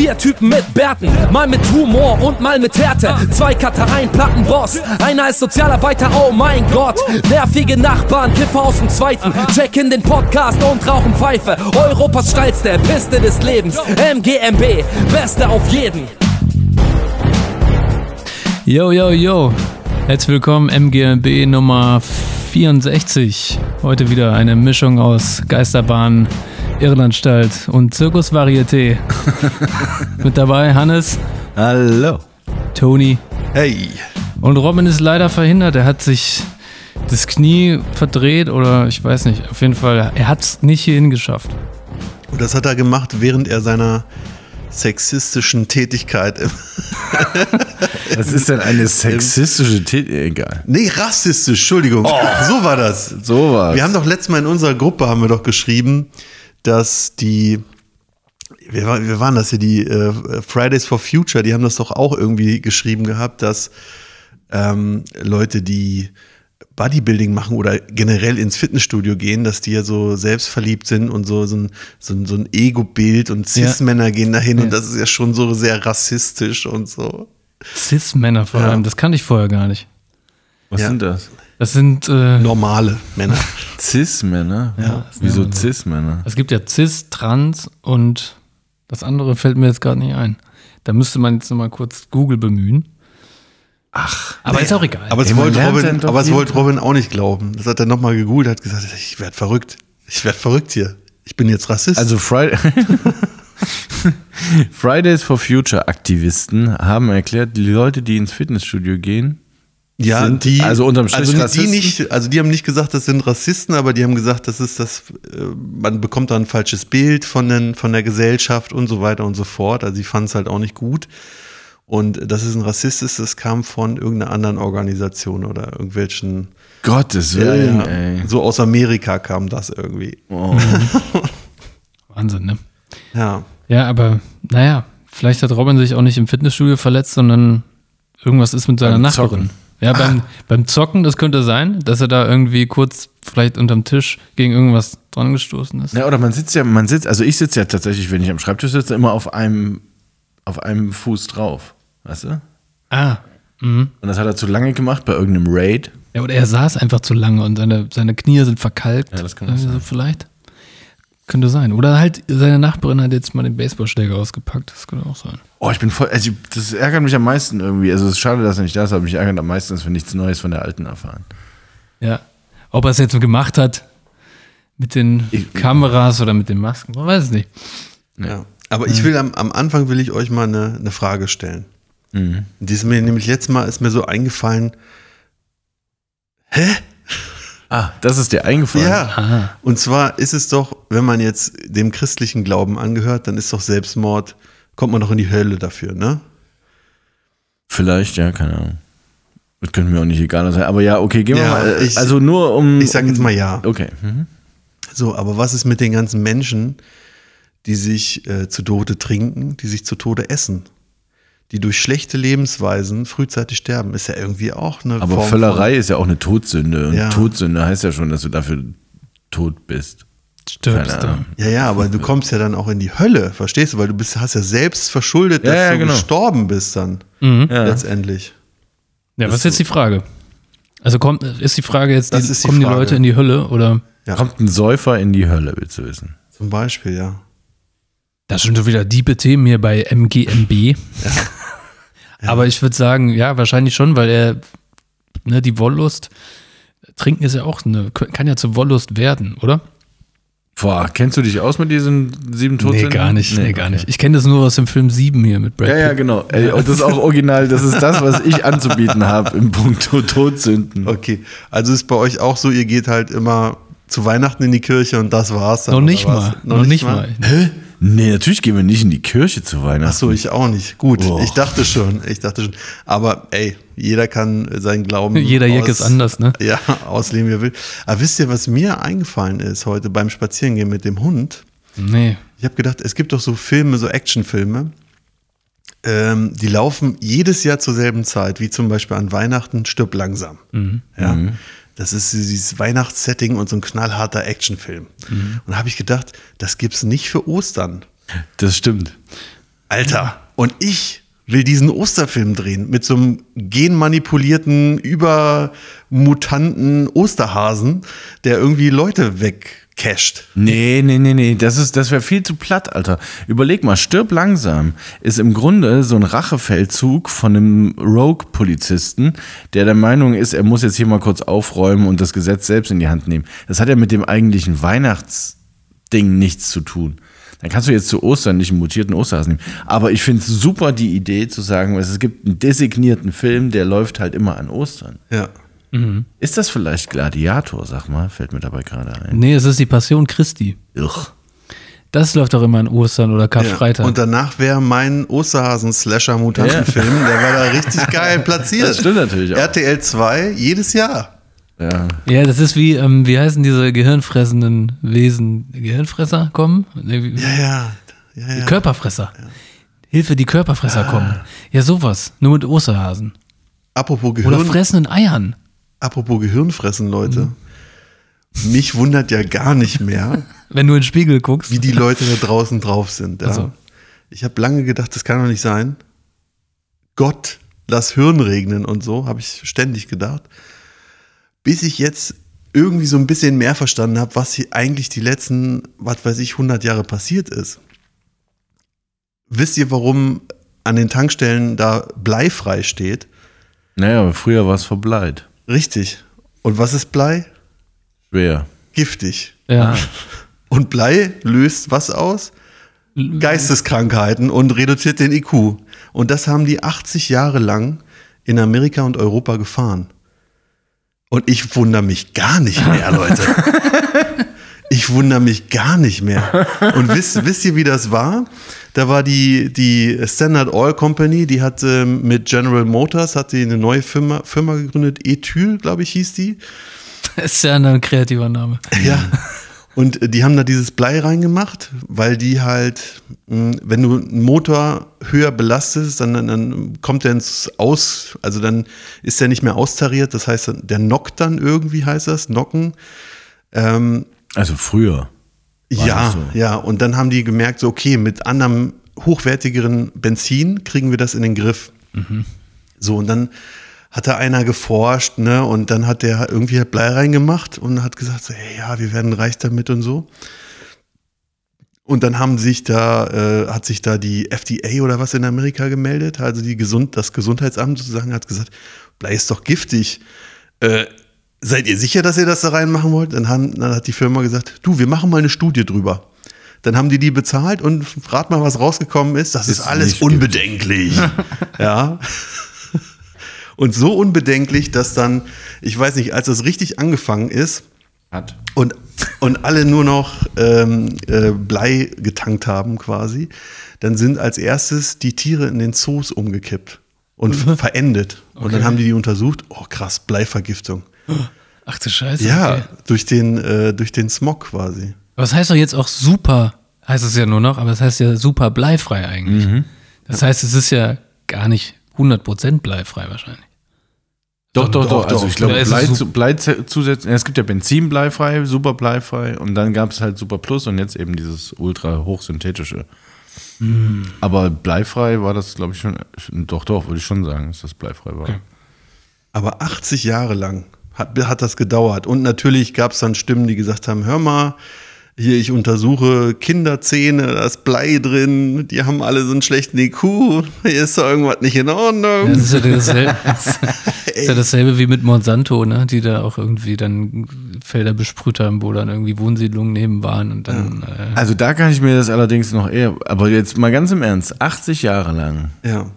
Vier Typen mit Bärten, mal mit Humor und mal mit Härte. Zwei ein Plattenboss, einer ist Sozialarbeiter, oh mein Gott. Nervige Nachbarn, Kiffer aus dem Zweiten. Check in den Podcast und rauchen Pfeife. Europas steilste Piste des Lebens. MGMB, Beste auf jeden. Yo, yo, yo. Herzlich willkommen, MGMB Nummer 64. Heute wieder eine Mischung aus Geisterbahn, Irlandstalt und Zirkusvarieté. Mit dabei Hannes, Hallo. Toni Hey. und Robin ist leider verhindert. Er hat sich das Knie verdreht oder ich weiß nicht. Auf jeden Fall, er hat es nicht hierhin geschafft. Und das hat er gemacht, während er seiner sexistischen Tätigkeit im Was ist denn eine sexistische Tätigkeit? Egal. Nee, rassistisch, Entschuldigung. So war das. So war's. Wir haben doch letztes Mal in unserer Gruppe haben wir doch geschrieben, dass die wir, wir waren das hier, die äh, Fridays for Future, die haben das doch auch irgendwie geschrieben gehabt, dass ähm, Leute, die Bodybuilding machen oder generell ins Fitnessstudio gehen, dass die ja so selbstverliebt sind und so, so ein, so ein, so ein Ego-Bild und Cis-Männer gehen dahin und das ist ja schon so sehr rassistisch und so. Cis-Männer vor Ja. allem, das kannte ich vorher gar nicht. Was Ja. sind das? Das sind, äh, Normale Männer. Cis-Männer? Ja. Wieso Cis-Männer? es gibt ja Cis, Trans und das andere fällt mir jetzt gerade nicht ein. Da müsste man jetzt nochmal kurz Google bemühen. Ach, aber ist auch egal. Aber es wollte Robin, aber es wollte Robin auch nicht glauben. Das hat er nochmal gegoogelt, hat gesagt, ich werde verrückt. Ich werde verrückt hier. Ich bin jetzt Rassist. Also Friday Fridays for Future Aktivisten haben erklärt, die Leute, die ins Fitnessstudio gehen, ja, sind die, also unterm Strich also die Rassisten? nicht, also die haben nicht gesagt, das sind Rassisten, aber die haben gesagt, das ist das, äh, man bekommt da ein falsches Bild von, den, von der Gesellschaft und so weiter und so fort. Also die fanden es halt auch nicht gut. Und dass es ein Rassist ist, das kam von irgendeiner anderen Organisation oder irgendwelchen. Gottes Willen, ja. ey. So aus Amerika kam das irgendwie. Oh. Wahnsinn, ne? Ja. Ja, aber naja, vielleicht hat Robin sich auch nicht im Fitnessstudio verletzt, sondern irgendwas ist mit seiner Nachbarin. Ja, beim, beim Zocken, das könnte sein, dass er da irgendwie kurz vielleicht unterm Tisch gegen irgendwas dran gestoßen ist. Ja, oder man sitzt ja, man sitzt, also ich sitze ja tatsächlich, wenn ich am Schreibtisch sitze, immer auf einem, auf einem Fuß drauf. Weißt du? Ah. Mhm. Und das hat er zu lange gemacht bei irgendeinem Raid. Ja, oder er saß einfach zu lange und seine, seine Knie sind verkalkt. Ja, das kann auch Irgendwie so sein. Vielleicht. Könnte sein. Oder halt seine Nachbarin hat jetzt mal den Baseballschläger ausgepackt. Das könnte auch sein. Oh, ich bin voll, also das ärgert mich am meisten irgendwie. Also es ist schade, dass er nicht da ist, aber mich ärgert am meisten, dass wir nichts Neues von der Alten erfahren. Ja. Ob er es jetzt so gemacht hat mit den Ich- Kameras oder mit den Masken, man weiß es nicht. Ja. Aber ich will am, am Anfang will ich euch mal eine, eine Frage stellen. Die ist mir nämlich letztes Mal ist mir so eingefallen. Hä? Ah, das ist dir eingefallen? Ja. Und zwar ist es doch, wenn man jetzt dem christlichen Glauben angehört, dann ist doch Selbstmord, kommt man doch in die Hölle dafür, ne? Vielleicht, ja, keine Ahnung. Das könnte mir auch nicht egal sein. Aber ja, okay, gehen wir Ja, mal. äh, ich- also nur um. Ich sag jetzt mal ja. Okay. Mhm. So, aber was ist mit den ganzen Menschen, die sich äh, zu Tode trinken, die sich zu Tode essen? Die durch schlechte Lebensweisen frühzeitig sterben, ist ja irgendwie auch eine Aber Form Völlerei ist ja auch eine Todsünde. Und Ja. Todsünde heißt ja schon, dass du dafür tot bist. Stirbst du. Ja, ja, aber du kommst ja dann auch in die Hölle, verstehst du? Weil du bist, hast ja selbst verschuldet, dass Ja, ja, du genau. gestorben bist dann Mhm. Ja. letztendlich. Ja, was Das ist jetzt die Frage? Also kommt, ist die Frage jetzt, die, ist die kommen die Frage. Leute in die Hölle oder? Ja. Kommt ein Säufer in die Hölle, willst du wissen? Zum Beispiel, ja. Das sind schon wieder diebe Themen hier bei MGMB. Aber ich würde sagen, ja, wahrscheinlich schon, weil er, ne, die Wollust, trinken ist ja auch eine, kann ja zur Wollust werden, oder? Boah, kennst du dich aus mit diesen sieben Todsünden? nee, gar nicht, nee, gar okay. nicht. Ich kenne das nur aus dem Film 7 hier mit Brad Ja, ja, Pitt. genau. Ey, und das ist auch original. Das ist das, was ich anzubieten habe im Punkt Todsünden. Okay, also ist bei euch auch so, ihr geht halt immer zu Weihnachten in die Kirche und das war's dann. Noch nicht mal, noch nicht mal. Hä? Nee, natürlich gehen wir nicht in die Kirche zu Weihnachten. Ach so, ich auch nicht. Gut, Boah. ich dachte schon, ich dachte schon. Aber ey, jeder kann seinen Glauben. Jeder Jack ist anders, ne? Ja, ausleben, wie er will. Aber wisst ihr, was mir eingefallen ist heute beim Spazierengehen mit dem Hund? Nee. Ich habe gedacht, es gibt doch so Filme, so Actionfilme, ähm, die laufen jedes Jahr zur selben Zeit, wie zum Beispiel an Weihnachten Stirb langsam. Ja. Das ist dieses Weihnachtssetting und so ein knallharter Actionfilm. Und da habe ich gedacht, das gibt's nicht für Ostern. Das stimmt. Alter, und ich will diesen Osterfilm drehen mit so einem genmanipulierten, übermutanten Osterhasen, der irgendwie Leute wegcasht. Nee, nee, nee, nee, das ist, das wäre viel zu platt, Alter. Überleg mal, stirb langsam ist im Grunde so ein Rachefeldzug von einem Rogue-Polizisten, der der Meinung ist, er muss jetzt hier mal kurz aufräumen und das Gesetz selbst in die Hand nehmen. Das hat ja mit dem eigentlichen Weihnachtsding nichts zu tun. Dann kannst du jetzt zu Ostern nicht einen mutierten Osterhasen nehmen. Aber ich finde es super, die Idee zu sagen, es gibt einen designierten Film, der läuft halt immer an Ostern. Ja. Ist das vielleicht Gladiator, sag mal? Fällt mir dabei gerade ein. Nee, es ist die Passion Christi. Irr. Das läuft doch immer an Ostern oder Ja. Karfreitag. Und danach wäre mein Osterhasen-Slasher-Mutantenfilm, der war da richtig geil platziert. Das stimmt natürlich auch. RTL 2 jedes Jahr. Ja. ja, das ist wie, ähm, wie heißen diese gehirnfressenden Wesen? Gehirnfresser kommen? Nee, Ja, ja. ja, ja. Körperfresser. Hilfe, die Körperfresser Ah. kommen. Ja, sowas. Nur mit Osterhasen. Apropos Oder Gehirn, fressenden Eiern. Apropos Gehirnfressen, Leute. Mich wundert ja gar nicht mehr, Wenn du in den Spiegel guckst. wie die Leute da draußen drauf sind. Ja. Also. Ich habe lange gedacht, das kann doch nicht sein. Gott, lass Hirn regnen und so, habe ich ständig gedacht. Bis ich jetzt irgendwie so ein bisschen mehr verstanden habe, was hier eigentlich die letzten, was weiß ich, 100 Jahre passiert ist. Wisst ihr, warum an den Tankstellen da bleifrei steht? Naja, aber früher war es verbleit. Richtig. Und was ist Blei? Schwer. Giftig. Ja. Und Blei löst was aus? Geisteskrankheiten und reduziert den IQ. Und das haben die 80 Jahre lang in Amerika und Europa gefahren. Und ich wundere mich gar nicht mehr, Leute. Ich wundere mich gar nicht mehr. Und wisst, wisst ihr, wie das war? Da war die, die Standard Oil Company, die hat ähm, mit General Motors, hat die eine neue Firma, Firma gegründet, Ethyl, glaube ich, hieß die. Das ist ja ein kreativer Name. Ja. Und die haben da dieses Blei reingemacht, weil die halt, mh, wenn du einen Motor höher belastest, dann, dann, dann kommt der ins Aus, also dann ist der nicht mehr austariert. Das heißt, der knockt dann irgendwie, heißt das, knocken. Ähm, Also früher. Ja, so? ja. Und dann haben die gemerkt, so, okay, mit anderem hochwertigeren Benzin kriegen wir das in den Griff. So, und dann hat da einer geforscht, ne, und dann hat der irgendwie Blei reingemacht und hat gesagt, so, hey, ja, wir werden reich damit und so. Und dann haben sich da, äh, hat sich da die FDA oder was in Amerika gemeldet, also die Gesund, das Gesundheitsamt sozusagen hat gesagt, Blei ist doch giftig. Äh, seid ihr sicher, dass ihr das da reinmachen wollt? Dann, haben, dann hat die Firma gesagt, du, wir machen mal eine Studie drüber. Dann haben die die bezahlt und rat mal, was rausgekommen ist. Das ist, Ist alles unbedenklich. ja. Und so unbedenklich, dass dann, ich weiß nicht, als das richtig angefangen ist Hat. und, und alle nur noch ähm, äh, Blei getankt haben quasi, dann sind als erstes die Tiere in den Zoos umgekippt und verendet. Und dann haben die die untersucht. Oh krass, Bleivergiftung. Ach du Scheiße. Ja, okay. durch den, äh, durch den Smog quasi. Aber es heißt doch jetzt auch super, heißt es ja nur noch, aber es heißt ja super bleifrei eigentlich. Mhm. Das heißt, es ist ja gar nicht 100% bleifrei wahrscheinlich. Doch, doch, doch, doch. Also ich glaube, Blei, zu- Blei zu- zusätzlich. Es gibt ja Benzin bleifrei, super bleifrei und dann gab es halt Super Plus und jetzt eben dieses ultra hochsynthetische. Hm. Aber bleifrei war das, glaube ich, schon. Doch, doch, würde ich schon sagen, dass das bleifrei war. Okay. Aber 80 Jahre lang hat, hat das gedauert. Und natürlich gab es dann Stimmen, die gesagt haben, hör mal, hier, ich untersuche Kinderzähne, da ist Blei drin, die haben alle so einen schlechten IQ, hier ist doch irgendwas nicht in Ordnung. Das ist ja dasselbe, das ist ja dasselbe wie mit Monsanto, ne? die da auch irgendwie dann Felder besprüht haben, wo dann irgendwie Wohnsiedlungen neben waren und dann. Äh, Also da kann ich mir das allerdings noch eher. Aber jetzt mal ganz im Ernst, 80 Jahre lang. Ja.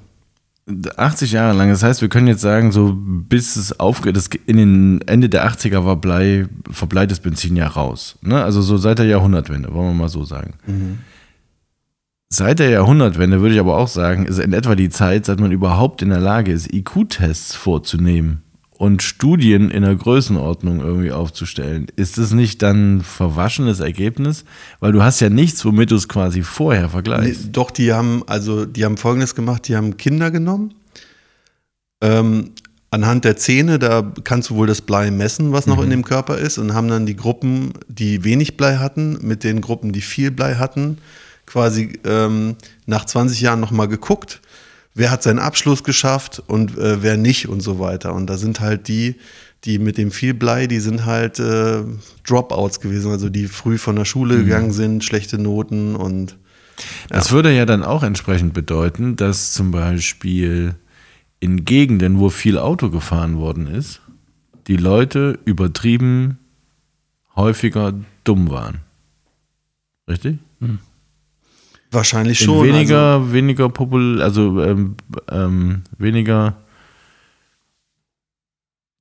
80 Jahre lang. Das heißt, wir können jetzt sagen, so bis es aufgeht, das in den Ende der 80er war Blei, verbleites Benzin ja raus. Ne? Also so seit der Jahrhundertwende, wollen wir mal so sagen. Seit der Jahrhundertwende würde ich aber auch sagen, ist in etwa die Zeit, seit man überhaupt in der Lage ist, IQ-Tests vorzunehmen und Studien in der Größenordnung irgendwie aufzustellen. Ist es nicht dann ein verwaschenes Ergebnis? Weil du hast ja nichts, womit du es quasi vorher Nee, vergleichst. doch, die haben, also die haben folgendes gemacht, die haben Kinder genommen. Ähm, anhand der Zähne, da kannst du wohl das Blei messen, was noch in dem Körper ist, und haben dann die Gruppen, die wenig Blei hatten, mit den Gruppen, die viel Blei hatten, quasi ähm, nach 20 Jahren nochmal geguckt, wer hat seinen Abschluss geschafft und äh, wer nicht und so weiter. Und da sind halt die, die mit dem viel Blei, die sind halt äh, Dropouts gewesen, also die früh von der Schule Mhm. gegangen sind, schlechte Noten und Das würde ja dann auch entsprechend bedeuten, dass zum Beispiel in Gegenden, wo viel Auto gefahren worden ist, die Leute übertrieben häufiger dumm waren. Richtig? Wahrscheinlich In schon. weniger, also, weniger popul, also ähm, ähm, weniger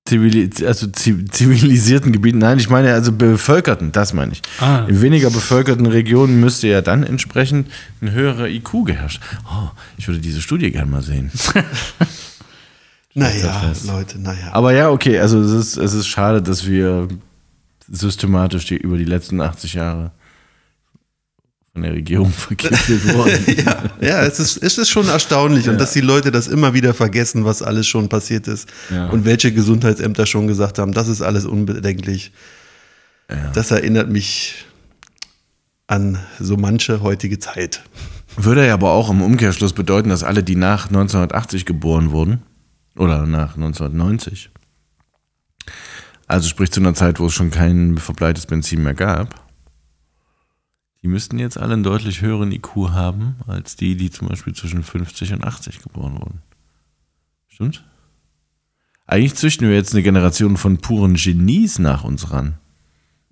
zivili also zi- zivilisierten Gebieten. Nein, ich meine also bevölkerten, das meine ich. Ah. In weniger bevölkerten Regionen müsste ja dann entsprechend ein höherer IQ geherrscht. Oh, ich würde diese Studie gerne mal sehen. naja. Leute, naja. Aber ja, okay, also es ist, es ist schade, dass wir systematisch die, über die letzten 80 Jahre von der Regierung vergiftet wurden. ja, ja es, ist, es ist schon erstaunlich und dass die Leute das immer wieder vergessen, was alles schon passiert ist Ja. und welche Gesundheitsämter schon gesagt haben, das ist alles unbedenklich. Das erinnert mich an so manche heutige Zeit. Würde ja aber auch im Umkehrschluss bedeuten, dass alle, die nach 1980 geboren wurden, oder nach 1990, also sprich zu einer Zeit, wo es schon kein verbleites Benzin mehr gab, die müssten jetzt alle einen deutlich höheren IQ haben, als die, die zum Beispiel zwischen 50 und 80 geboren wurden. Stimmt? Eigentlich züchten wir jetzt eine Generation von puren Genies nach uns ran.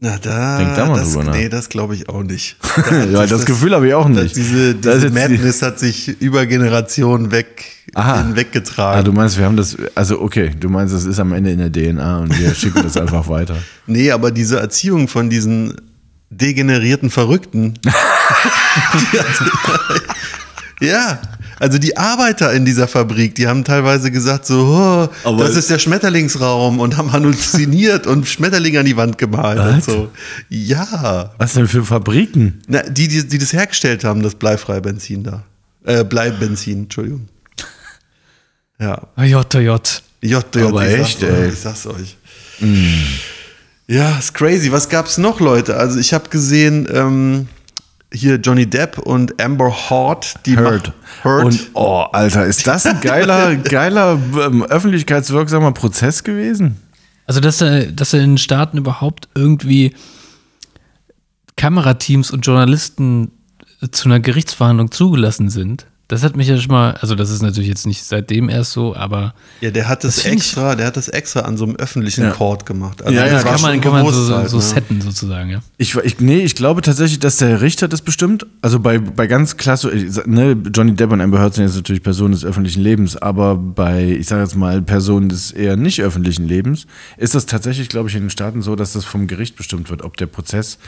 Na, da, Denk da mal das, drüber nach. nee, das glaube ich auch nicht. Ja, das Gefühl habe ich auch Das, nicht. diese Das diese jetzt die- Madness hat sich über Generationen weg, Aha. hinweggetragen. Ah, du meinst, wir haben das, also okay, du meinst, das ist am Ende in der DNA und wir schicken das einfach weiter. Nee, aber diese Erziehung von diesen degenerierten Verrückten. ja, also die Arbeiter in dieser Fabrik, die haben teilweise gesagt so, oh, Aber- das ist der Schmetterlingsraum und haben halluziniert und Schmetterlinge an die Wand gemalt und Was? so. Ja, Was denn für Fabriken? Na, die, die, die das hergestellt haben, das bleifreie Benzin da. Äh, Bleibenzin, Entschuldigung. Ja. JJ. J, J, Aber ich echt, sag's euch, ey. Ich sag's euch. Ja, ist crazy. Was gab's noch, Leute? Also ich habe gesehen, ähm, hier Johnny Depp und Amber Heard, die Heard. Heard. Und, oh, Alter, ist das ein geiler, geiler, ähm, öffentlichkeitswirksamer Prozess gewesen? Also, dass, er, dass er in den Staaten überhaupt irgendwie Kamerateams und Journalisten zu einer Gerichtsverhandlung zugelassen sind, das hat mich ja schon mal, also das ist natürlich jetzt nicht seitdem erst so, aber ja, der hat das, Das find ich- extra, der hat das extra an so einem öffentlichen Ja. Court gemacht. Also Ja, ja, das war kann man, kann man so, so ne? setten sozusagen, ja. Ich, ich, nee, ich glaube tatsächlich, dass der Richter das bestimmt. Also bei, bei ganz klasse, ne, Johnny Depp und Amber Heard sind jetzt natürlich Personen des öffentlichen Lebens, aber bei, ich sage jetzt mal, Personen des eher nicht öffentlichen Lebens, ist das tatsächlich, glaube ich, in den Staaten so, dass das vom Gericht bestimmt wird, ob der Prozess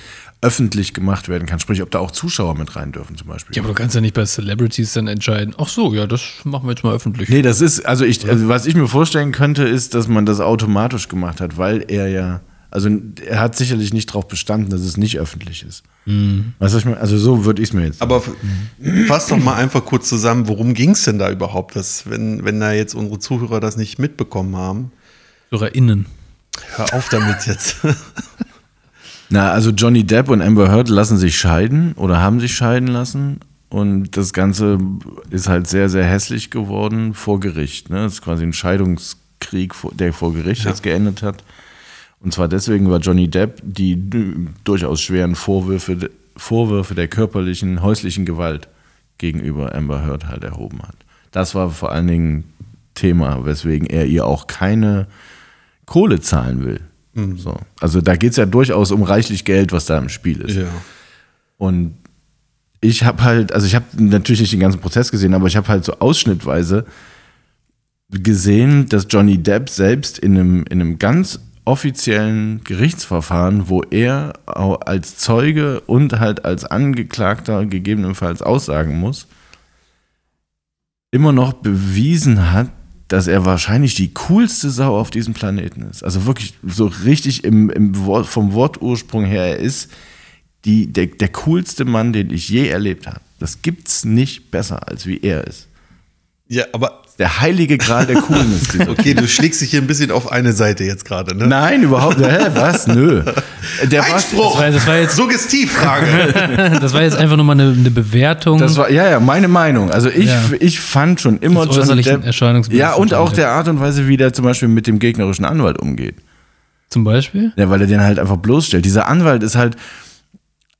öffentlich gemacht werden kann. Sprich, ob da auch Zuschauer mit rein dürfen zum Beispiel. Ja, aber du kannst ja nicht bei Celebrities dann entscheiden, ach so, ja, das machen wir jetzt mal öffentlich. Nee, das ist, also ich, also was ich mir vorstellen könnte, ist, dass man das automatisch gemacht hat, weil er ja, also er hat sicherlich nicht darauf bestanden, dass es nicht öffentlich ist. Weißt du, was ich meine? Also so würde ich es mir jetzt. Aber f- fass doch mal einfach kurz zusammen, worum ging's denn da überhaupt, dass, wenn, wenn da jetzt unsere Zuhörer das nicht mitbekommen haben? HörerInnen. Hör auf damit jetzt. Na, also Johnny Depp und Amber Heard lassen sich scheiden oder haben sich scheiden lassen. Und das Ganze ist halt sehr, sehr hässlich geworden vor Gericht. Ne? Das ist quasi ein Scheidungskrieg, der vor Gericht jetzt geendet hat. Und zwar deswegen, weil Johnny Depp die durchaus schweren Vorwürfe, Vorwürfe der körperlichen, häuslichen Gewalt gegenüber Amber Heard halt erhoben hat. Das war vor allen Dingen Thema, weswegen er ihr auch keine Kohle zahlen will. So. Also da geht es ja durchaus um reichlich Geld, was da im Spiel ist. ja. Und ich habe halt, also ich habe natürlich nicht den ganzen Prozess gesehen, aber ich habe halt so ausschnittweise gesehen, dass Johnny Depp selbst in einem, in einem ganz offiziellen Gerichtsverfahren, wo er als Zeuge und halt als Angeklagter gegebenenfalls aussagen muss, immer noch bewiesen hat, dass er wahrscheinlich die coolste Sau auf diesem Planeten ist. Also wirklich so richtig im, im Wort, vom Wortursprung her, er ist die, der, der coolste Mann, den ich je erlebt habe. Das gibt's nicht besser, als wie er ist. Ja, aber Der heilige Gral der Coolness. Okay, du schlägst dich hier ein bisschen auf eine Seite jetzt gerade, ne? Nein, überhaupt nicht. Hä, was? Nö. Der war, Einspruch! Das war- das war jetzt- Suggestivfrage. Das war jetzt einfach nur mal eine, eine Bewertung. das war, ja, ja, meine Meinung. Also ich, Ja. ich fand schon immer Das Johnny Depp. Erscheinungsbild Ja, und auch der Art und Weise, wie der zum Beispiel mit dem gegnerischen Anwalt umgeht. Zum Beispiel? Ja, weil er den halt einfach bloßstellt. Dieser Anwalt ist halt,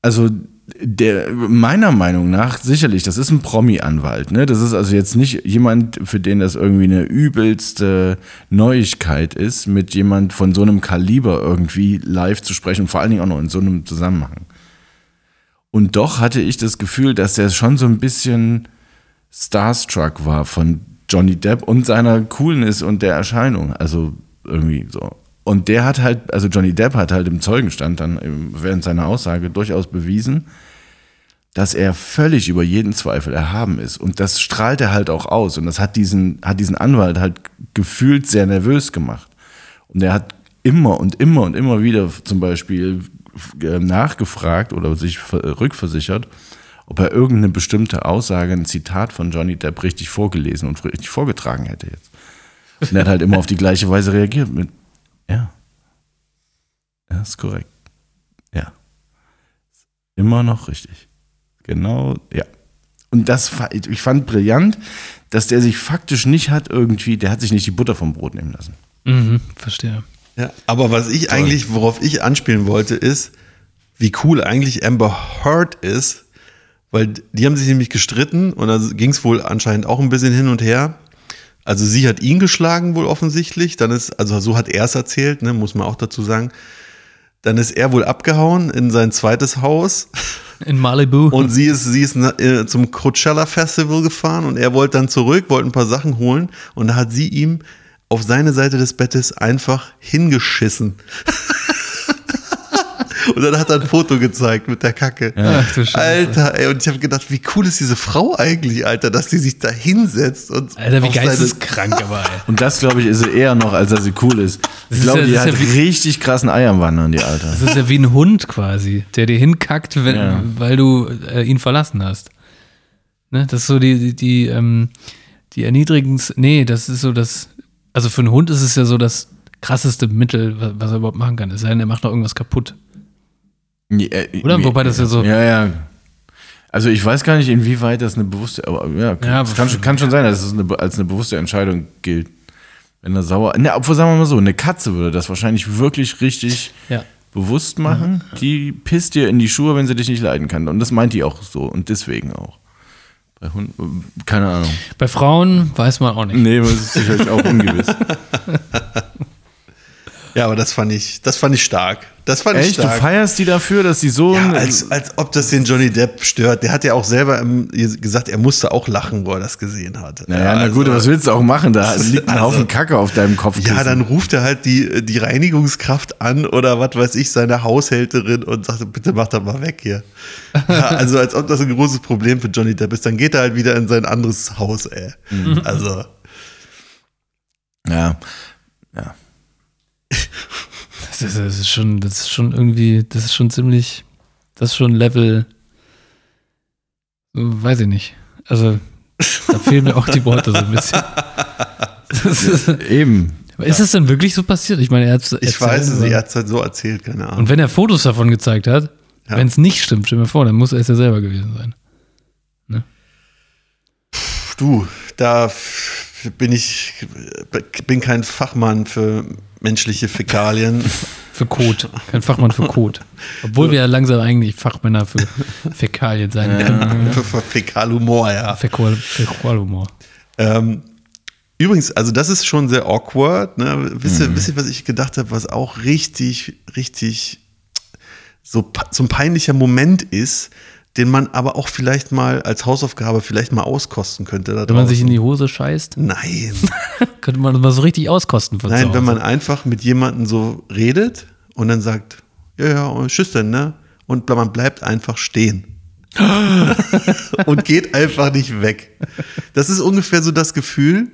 also der meiner Meinung nach sicherlich, das ist ein Promi-Anwalt. Ne? Das ist also jetzt nicht jemand, für den das irgendwie eine übelste Neuigkeit ist, mit jemand von so einem Kaliber irgendwie live zu sprechen, vor allen Dingen auch noch in so einem Zusammenhang. Und doch hatte ich das Gefühl, dass er schon so ein bisschen starstruck war von Johnny Depp und seiner Coolness und der Erscheinung. Also irgendwie so. Und der hat halt, also Johnny Depp hat halt im Zeugenstand dann während seiner Aussage durchaus bewiesen, dass er völlig über jeden Zweifel erhaben ist. Und das strahlt er halt auch aus. Und das hat diesen, hat diesen Anwalt halt gefühlt sehr nervös gemacht. Und er hat immer und immer und immer wieder zum Beispiel äh, nachgefragt oder sich ver- rückversichert, ob er irgendeine bestimmte Aussage, ein Zitat von Johnny Depp richtig vorgelesen und richtig vorgetragen hätte jetzt. Und er hat halt immer auf die gleiche Weise reagiert mit, ja. Ja, ist korrekt. Ja. Immer noch richtig. Genau, ja. Und das, ich fand brillant, dass der sich faktisch nicht hat irgendwie, der hat sich nicht die Butter vom Brot nehmen lassen. Mhm, verstehe. Ja, aber was ich eigentlich, worauf ich anspielen wollte, ist, wie cool eigentlich Amber Heard ist, weil die haben sich nämlich gestritten und da ging es wohl anscheinend auch ein bisschen hin und her. Also sie hat ihn geschlagen wohl offensichtlich, dann ist, also so hat er es erzählt, ne, muss man auch dazu sagen. Dann ist er wohl abgehauen in sein zweites Haus In Malibu. und sie ist, sie ist äh, zum Coachella Festival gefahren und er wollte dann zurück, wollte ein paar Sachen holen und da hat sie ihm auf seine Seite des Bettes einfach hingeschissen. und dann hat er ein Foto gezeigt mit der Kacke. Ach du Scheiße. Alter, ey, und ich habe gedacht, wie cool ist diese Frau eigentlich, Alter, dass die sich da hinsetzt und Alter, wie geisteskrank aber, ey. Und das, glaube ich, ist sie eher noch, als dass sie cool ist. Ich glaube, ja- die hat ja wie- richtig krassen Ei am Wandern, die Alter. Das ist ja wie ein Hund quasi, der dir hinkackt, wenn, Ja. weil du äh, ihn verlassen hast. Ne? Das ist so die, die, die, ähm, die erniedrigendste. Nee, das ist so das. Also für einen Hund ist es ja so das krasseste Mittel, wa- was er überhaupt machen kann. Es sei denn, er macht noch irgendwas kaputt. Nee, äh, Oder? nee, Wobei das ja so- Ja, ja. Also ich weiß gar nicht, inwieweit das eine bewusste, aber ja, kann, Ja, kann, kann schon sein, dass es eine, als eine bewusste Entscheidung gilt. Wenn er sauer. Ne, obwohl sagen wir mal so, eine Katze würde das wahrscheinlich wirklich richtig Ja. bewusst machen. Die pisst dir in die Schuhe, wenn sie dich nicht leiden kann. Und das meint die auch so. Und deswegen auch. Bei Hunden, keine Ahnung. Bei Frauen weiß man auch nicht. Nee, das ist sicherlich auch ungewiss. Ja, aber das fand ich, das fand ich stark. Das fand ich Echt? Du stark. feierst die dafür, dass sie so Ja, als, als ob das den Johnny Depp stört. Der hat ja auch selber gesagt, er musste auch lachen, wo er das gesehen hat. Naja, na also- gut, was willst du auch machen? Da liegt ein also- Haufen Kacke auf deinem Kopf. Ja, dann ruft er halt die, die Reinigungskraft an oder was weiß ich, seine Haushälterin und sagt, bitte mach das mal weg hier. Ja, also als ob das ein großes Problem für Johnny Depp ist. Dann geht er halt wieder in sein anderes Haus, ey. Mhm. Also, Ja. Ja. Das ist, das ist schon, das ist schon irgendwie, das ist schon ziemlich, das ist schon Level, weiß ich nicht. Also, da fehlen mir auch die Worte so ein bisschen. Das ist, Eben. ist es denn wirklich so passiert? Ich meine, er hat ich weiß es, er hat es halt so erzählt, keine Ahnung. Und wenn er Fotos davon gezeigt hat, Ja. wenn es nicht stimmt, stell mir vor, dann muss er es ja selber gewesen sein. Du, da bin ich, bin kein Fachmann für menschliche Fäkalien. Für Code. Kein Fachmann für Code. Obwohl wir ja langsam eigentlich Fachmänner für Fäkalien sein können. für, für Fäkalhumor, ja. Fäkal- Fäkalhumor. Ähm, übrigens, also das ist schon sehr awkward. Ne? Wisst, ihr, wisst ihr, was ich gedacht habe, was auch richtig, richtig so so ein peinlicher Moment ist, den man aber auch vielleicht mal als Hausaufgabe vielleicht mal auskosten könnte. Wenn man sich in die Hose scheißt, Nein. könnte man das mal so richtig auskosten von Nein, wenn man einfach mit jemandem so redet und dann sagt, ja, ja, und tschüss denn, ne? Und man bleibt einfach stehen. und geht einfach nicht weg. Das ist ungefähr so das Gefühl,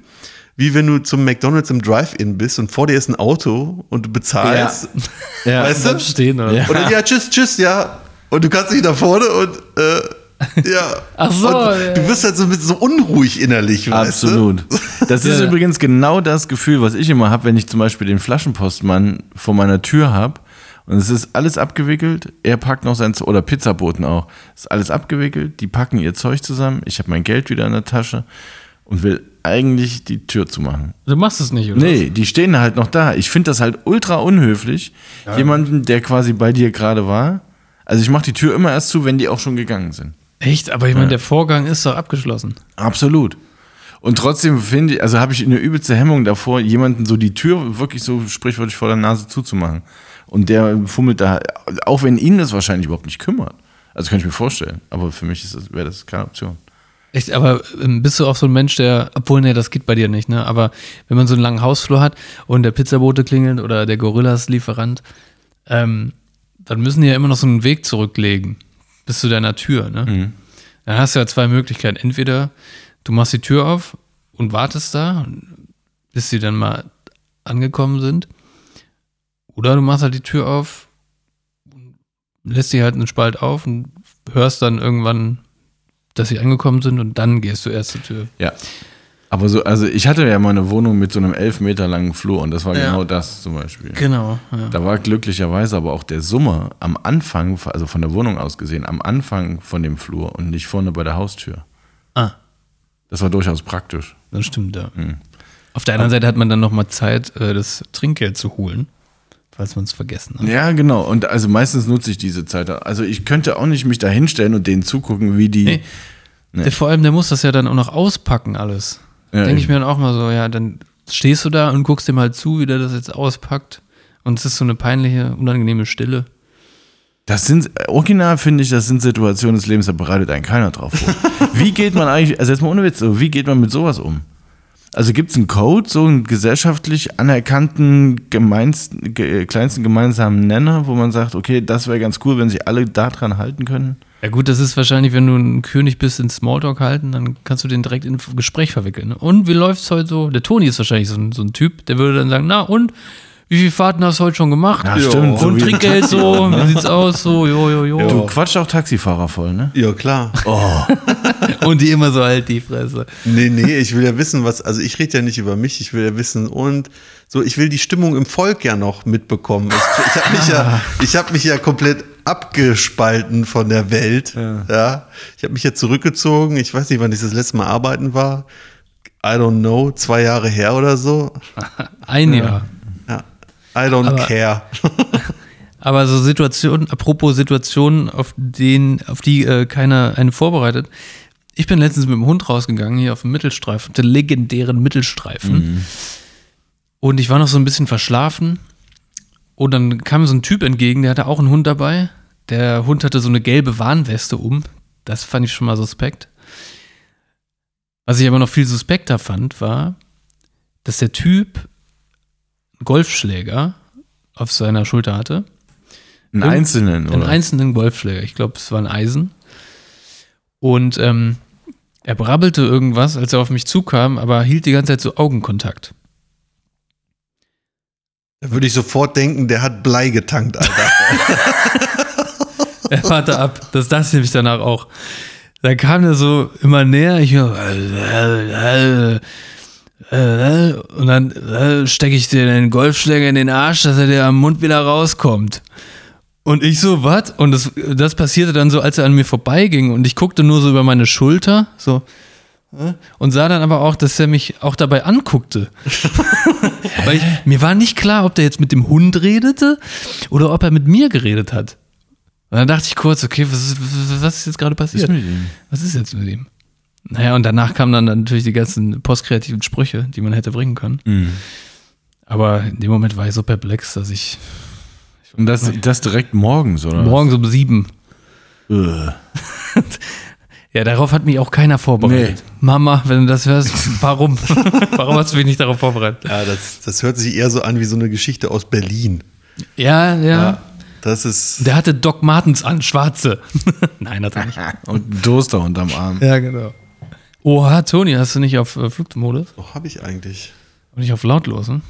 wie wenn du zum McDonalds im Drive-In bist und vor dir ist ein Auto und du bezahlst. Ja. Weißt Bleib du? stehen, oder? Ja. Und dann, ja, tschüss, tschüss, ja. Und du kannst nicht nach vorne und äh, Ja. Ach so, Und ja. Du wirst halt so, mit, so unruhig innerlich, weißt du? Absolut. Das ist Ja. übrigens genau das Gefühl, was ich immer habe, wenn ich zum Beispiel den Flaschenpostmann vor meiner Tür habe und es ist alles abgewickelt. Er packt noch sein, oder Pizzaboten auch. Es ist alles abgewickelt. Die packen ihr Zeug zusammen. Ich habe mein Geld wieder in der Tasche und will eigentlich die Tür zumachen. Du machst es nicht, oder? Nee, die stehen halt noch da. Ich finde das halt ultra unhöflich. Jemanden, der quasi bei dir gerade war. Also ich mache die Tür immer erst zu, wenn die auch schon gegangen sind. Echt? Aber ich meine, der Vorgang ist doch abgeschlossen. Absolut. Und trotzdem finde ich, also habe ich eine übelste Hemmung davor, jemanden so die Tür wirklich so sprichwörtlich vor der Nase zuzumachen. Und der fummelt da, auch wenn ihn das wahrscheinlich überhaupt nicht kümmert. Also kann ich mir vorstellen. Aber für mich wäre das keine Option. Echt, aber ähm, bist du auch so ein Mensch, der, obwohl, nee, das geht bei dir nicht, ne? Aber wenn man so einen langen Hausflur hat und der Pizzabote klingelt oder der Gorillas-Lieferant, ähm, dann müssen die ja immer noch so einen Weg zurücklegen bis zu deiner Tür, ne? Dann hast du ja zwei Möglichkeiten. Entweder du machst die Tür auf und wartest da, bis sie dann mal angekommen sind. Oder du machst halt die Tür auf, lässt sie halt einen Spalt auf und hörst dann irgendwann, dass sie angekommen sind und dann gehst du erst zur Tür. Ja. Aber so, also ich hatte ja mal eine Wohnung mit so einem elf Meter langen Flur und das war genau das zum Beispiel. Genau. Ja. Da war glücklicherweise aber auch der Summer am Anfang, also von der Wohnung aus gesehen, am Anfang von dem Flur und nicht vorne bei der Haustür. Ah, Das war durchaus praktisch. das stimmt, ja. Auf der anderen Seite hat man dann nochmal Zeit, äh, das Trinkgeld zu holen, falls man es vergessen hat. Ja, genau. Und also meistens nutze ich diese Zeit. Also ich könnte auch nicht mich da hinstellen und denen zugucken, wie die. Nee. Der, vor allem, der muss das ja dann auch noch auspacken, alles. Ja, Denke ich mir dann auch mal so, ja, dann stehst du da und guckst dem halt zu, wie der das jetzt auspackt. Und es ist so eine peinliche, unangenehme Stille. Das sind, original finde ich, das sind Situationen des Lebens, da bereitet einen keiner drauf vor. wie geht man eigentlich, also jetzt mal ohne Witz, so, wie geht man mit sowas um? Also gibt es einen Code, so einen gesellschaftlich anerkannten gemeinsten, ge, kleinsten gemeinsamen Nenner, wo man sagt, okay, das wäre ganz cool, wenn sich alle daran halten können? Ja gut, das ist wahrscheinlich, wenn du ein König bist in Smalltalk halten, dann kannst du den direkt in ein Gespräch verwickeln. ne? Und wie läuft's heute so? Der Toni ist wahrscheinlich so ein, so ein Typ, der würde dann sagen, na und? Wie viele Fahrten hast du heute schon gemacht? Ja, stimmt, so Und Trinkgeld so, wie sieht's aus? So, jo, jo, jo. Du quatscht auch Taxifahrer voll, ne? Ja, klar. Und die immer so halt die Fresse. Nee, nee, ich will ja wissen, was, also ich rede ja nicht über mich, ich will ja wissen und so, ich will die Stimmung im Volk ja noch mitbekommen. Ich, ich habe mich ja, ich habe mich ja komplett abgespalten von der Welt. Ja. Ich habe mich ja zurückgezogen. Ich weiß nicht, wann ich das letzte Mal arbeiten war. I don't know, zwei Jahre her oder so. Ein Jahr. Ja. I don't Aber- care. Aber so Situationen, apropos Situationen, auf, denen, auf die äh, keiner einen vorbereitet. Ich bin letztens mit dem Hund rausgegangen, hier auf dem Mittelstreifen, den legendären Mittelstreifen. Und ich war noch so ein bisschen verschlafen. Und dann kam so ein Typ entgegen, der hatte auch einen Hund dabei. Der Hund hatte so eine gelbe Warnweste um. Das fand ich schon mal suspekt. Was ich aber noch viel suspekter fand, war, dass der Typ einen Golfschläger auf seiner Schulter hatte. Einen Irgend- einzelnen, Einen oder? einzelnen Golfschläger. Ich glaube, es war ein Eisen. Und ähm, er brabbelte irgendwas, als er auf mich zukam, aber hielt die ganze Zeit so Augenkontakt. Da würde ich sofort denken, der hat Blei getankt, Alter. Er warte ab. Das dachte ich danach auch. Da kam er so immer näher. Ich und dann stecke ich dir den Golfschläger in den Arsch, dass er dir am Mund wieder rauskommt. Und ich so, was? Und das, das passierte dann so, als er an mir vorbeiging und ich guckte nur so über meine Schulter, so. Und sah dann aber auch, dass er mich auch dabei anguckte. Weil ich, mir war nicht klar, ob der jetzt mit dem Hund redete oder ob er mit mir geredet hat. Und dann dachte ich kurz, okay, was ist, was ist jetzt gerade Was ist passiert? mit ihm? Was ist jetzt mit ihm? Naja, und danach kamen dann natürlich die ganzen postkreativen Sprüche, die man hätte bringen können. Mhm. Aber in dem Moment war ich so perplex, dass ich Und das, das direkt morgens, oder? morgens um sieben. Ja, darauf hat mich auch keiner vorbereitet. Mama, wenn du das hörst, warum? warum hast du mich nicht darauf vorbereitet? Ja, das, das hört sich eher so an wie so eine Geschichte aus Berlin. Ja, ja. Ja. Das ist. Der hatte Doc Martens an, schwarze. Nein, hat er nicht. Und Toaster unterm Arm. Ja, genau. Oha, Toni, hast du nicht auf äh, Flugmodus? Doch, habe ich eigentlich. Und nicht auf lautlos, ne?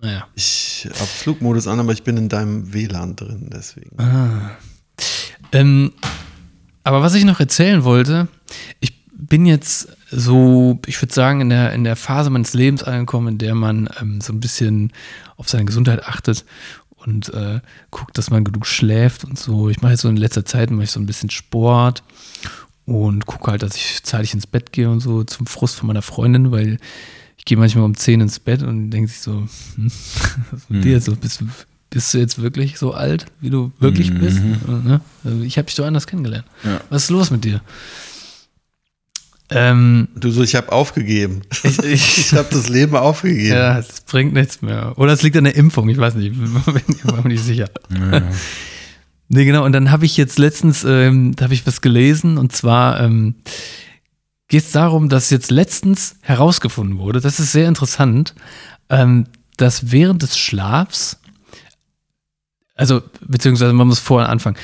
Naja. Ich habe Flugmodus an, aber ich bin in deinem WLAN drin, deswegen. Ähm, aber was ich noch erzählen wollte, ich bin jetzt so, ich würde sagen, in der, in der Phase meines Lebens angekommen, in der man ähm, so ein bisschen auf seine Gesundheit achtet und äh, guckt, dass man genug schläft und so. Ich mache jetzt so in letzter Zeit mache ich so ein bisschen Sport und gucke halt, dass ich zeitig ins Bett gehe und so zum Frust von meiner Freundin, weil ich gehe manchmal um 10 ins Bett und denke sich so, hm, was ist mit dir jetzt so? Bist, du- bist du jetzt wirklich so alt, wie du wirklich bist? Ne? Also Ich habe dich so anders kennengelernt. Ja. Was ist los mit dir? Ähm, Du so, ich habe aufgegeben. ich, ich, Ich habe das Leben aufgegeben. ja, es bringt nichts mehr. Oder es liegt an der Impfung, ich weiß nicht, bin mir nicht sicher. Nee, genau. Und dann habe ich jetzt letztens, ähm, da habe ich was gelesen und zwar ähm, geht es darum, dass jetzt letztens herausgefunden wurde, das ist sehr interessant, ähm, dass während des Schlafs, also beziehungsweise man muss vorher anfangen,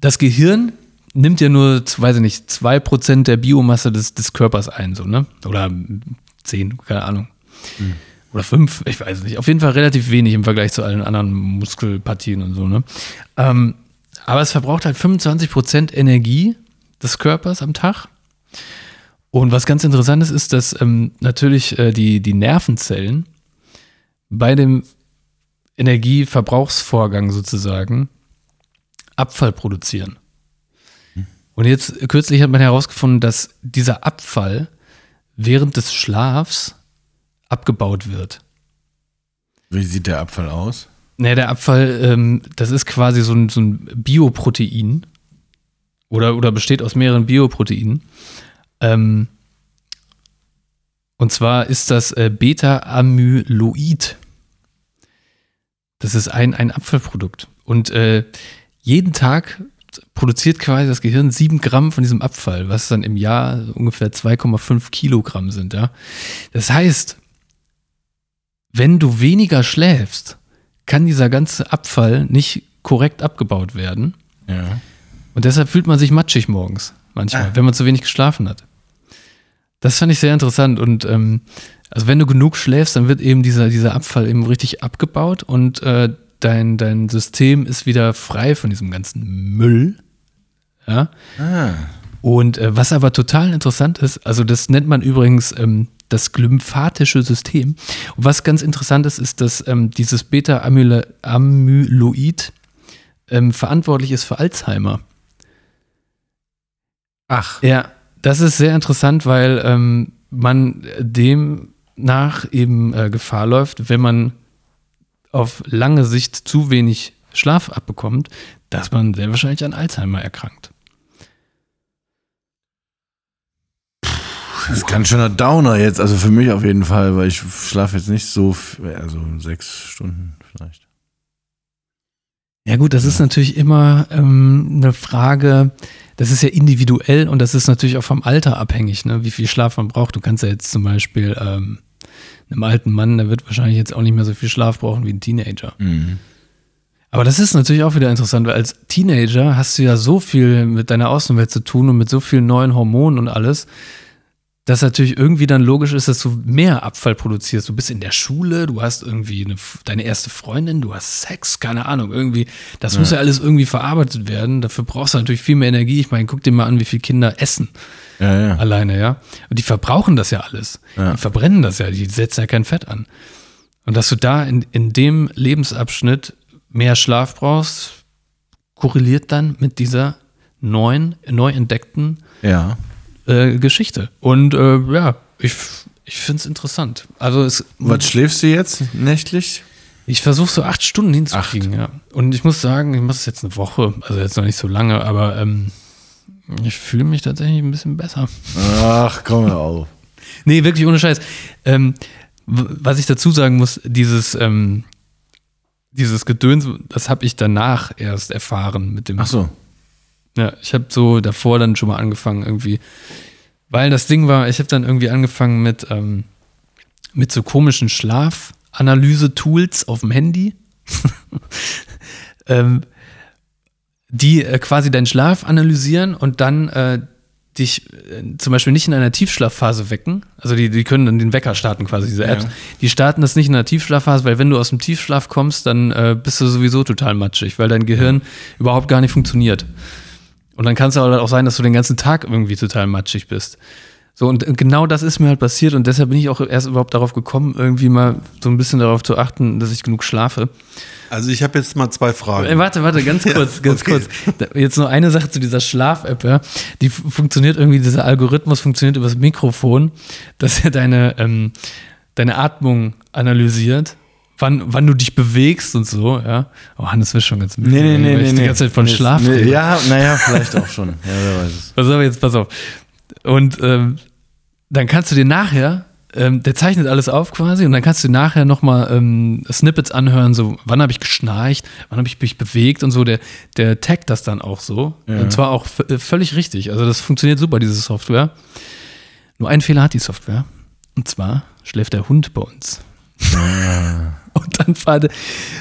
das Gehirn nimmt ja nur, weiß ich nicht, zwei Prozent der Biomasse des, des Körpers ein, so, ne? Oder zehn, keine Ahnung. Oder fünf, ich weiß es nicht. Auf jeden Fall relativ wenig im Vergleich zu allen anderen Muskelpartien und so, ne? Ähm, aber es verbraucht halt 25% Energie des Körpers am Tag. Und was ganz interessant ist, ist, dass ähm, natürlich äh, die, die Nervenzellen bei dem Energieverbrauchsvorgang sozusagen Abfall produzieren. Und jetzt kürzlich hat man herausgefunden, dass dieser Abfall während des Schlafs abgebaut wird. Wie sieht der Abfall aus? Naja, der Abfall, ähm, das ist quasi so ein, so ein Bioprotein oder, oder besteht aus mehreren Bioproteinen. Ähm, und zwar ist das äh, Beta-Amyloid. Das ist ein, ein Abfallprodukt. Und äh, jeden Tag produziert quasi das Gehirn sieben Gramm von diesem Abfall, was dann im Jahr ungefähr 2,5 Kilogramm sind. Ja? Das heißt, wenn du weniger schläfst, kann dieser ganze Abfall nicht korrekt abgebaut werden. Ja. Und deshalb fühlt man sich matschig morgens, manchmal, wenn man zu wenig geschlafen hat. Das fand ich sehr interessant. Und ähm, also wenn du genug schläfst, dann wird eben dieser, dieser Abfall eben richtig abgebaut und äh, dein, dein System ist wieder frei von diesem ganzen Müll. Ja. Ah. Und äh, was aber total interessant ist, also das nennt man übrigens ähm, das glymphatische System. Und was ganz interessant ist, ist, dass ähm, dieses Beta-Amyloid ähm, verantwortlich ist für Alzheimer. Ach. Ja, das ist sehr interessant, weil ähm, man demnach eben äh, Gefahr läuft, wenn man auf lange Sicht zu wenig Schlaf abbekommt, dass man sehr wahrscheinlich an Alzheimer erkrankt. Das ist ganz schöner Downer jetzt, also für mich auf jeden Fall, weil ich schlafe jetzt nicht so, also sechs Stunden vielleicht. Ja gut, das ist natürlich immer ähm, eine Frage, das ist ja individuell und das ist natürlich auch vom Alter abhängig, ne? wie viel Schlaf man braucht. Du kannst ja jetzt zum Beispiel ähm, einem alten Mann, der wird wahrscheinlich jetzt auch nicht mehr so viel Schlaf brauchen wie ein Teenager. Mhm. Aber das ist natürlich auch wieder interessant, weil als Teenager hast du ja so viel mit deiner Außenwelt zu tun und mit so vielen neuen Hormonen und alles, dass natürlich irgendwie dann logisch ist, dass du mehr Abfall produzierst. Du bist in der Schule, du hast irgendwie eine, deine erste Freundin, du hast Sex, keine Ahnung, irgendwie. Das muss ja alles irgendwie verarbeitet werden. Dafür brauchst du natürlich viel mehr Energie. Ich meine, guck dir mal an, wie viele Kinder essen Ja, ja. alleine, ja. Und die verbrauchen das ja alles. Die verbrennen das ja, die setzen ja kein Fett an. Und dass du da in, in dem Lebensabschnitt mehr Schlaf brauchst, korreliert dann mit dieser neuen, neu entdeckten äh, Geschichte. Und äh, ja, ich, ich finde es interessant. Also es, Was schläfst du jetzt nächtlich? ich versuche so acht Stunden hinzukriegen, ja. Und ich muss sagen, ich mache es jetzt eine Woche, also jetzt noch nicht so lange, aber ähm, ich fühle mich tatsächlich ein bisschen besser. Ach, komm mal auf. Nee, wirklich ohne Scheiß. Ähm, was ich dazu sagen muss, dieses, ähm, dieses Gedöns, das habe ich danach erst erfahren mit dem. Ach so. Ja, ich habe so davor dann schon mal angefangen irgendwie, weil das Ding war, ich habe dann irgendwie angefangen mit, ähm, mit so komischen Schlafanalyse-Tools auf dem Handy, ähm, die äh, quasi deinen Schlaf analysieren und dann äh, dich äh, zum Beispiel nicht in einer Tiefschlafphase wecken. Also die, die können dann den Wecker starten quasi, diese Apps. Ja. Die starten das nicht in einer Tiefschlafphase, weil wenn du aus dem Tiefschlaf kommst, dann äh, bist du sowieso total matschig, weil dein Gehirn überhaupt gar nicht funktioniert. Und dann kann es auch sein, dass du den ganzen Tag irgendwie total matschig bist. So, und genau das ist mir halt passiert und deshalb bin ich auch erst überhaupt darauf gekommen, irgendwie mal so ein bisschen darauf zu achten, dass ich genug schlafe. Also ich habe jetzt mal zwei Fragen. Äh, warte, warte, ganz kurz, ganz okay. kurz. Jetzt nur eine Sache zu dieser Schlaf-App, ja. Die funktioniert irgendwie, dieser Algorithmus funktioniert übers Mikrofon, dass er deine, ähm, deine Atmung analysiert. Wann, wann du dich bewegst und so, ja. Oh, Hannes wird schon ganz müde, weil ich die ganze Zeit von Schlaf nee. Ja, naja, vielleicht auch schon. Ja, wer weiß es. Pass auf, jetzt pass auf. Und ähm, dann kannst du dir nachher, ähm, der zeichnet alles auf quasi, und dann kannst du dir nachher nochmal ähm, Snippets anhören, so wann habe ich geschnarcht, wann habe ich mich bewegt und so. Der, der taggt das dann auch so. Und zwar auch äh, völlig richtig. Also das funktioniert super, diese Software. Nur einen Fehler hat die Software. Und zwar schläft der Hund bei uns. Und dann,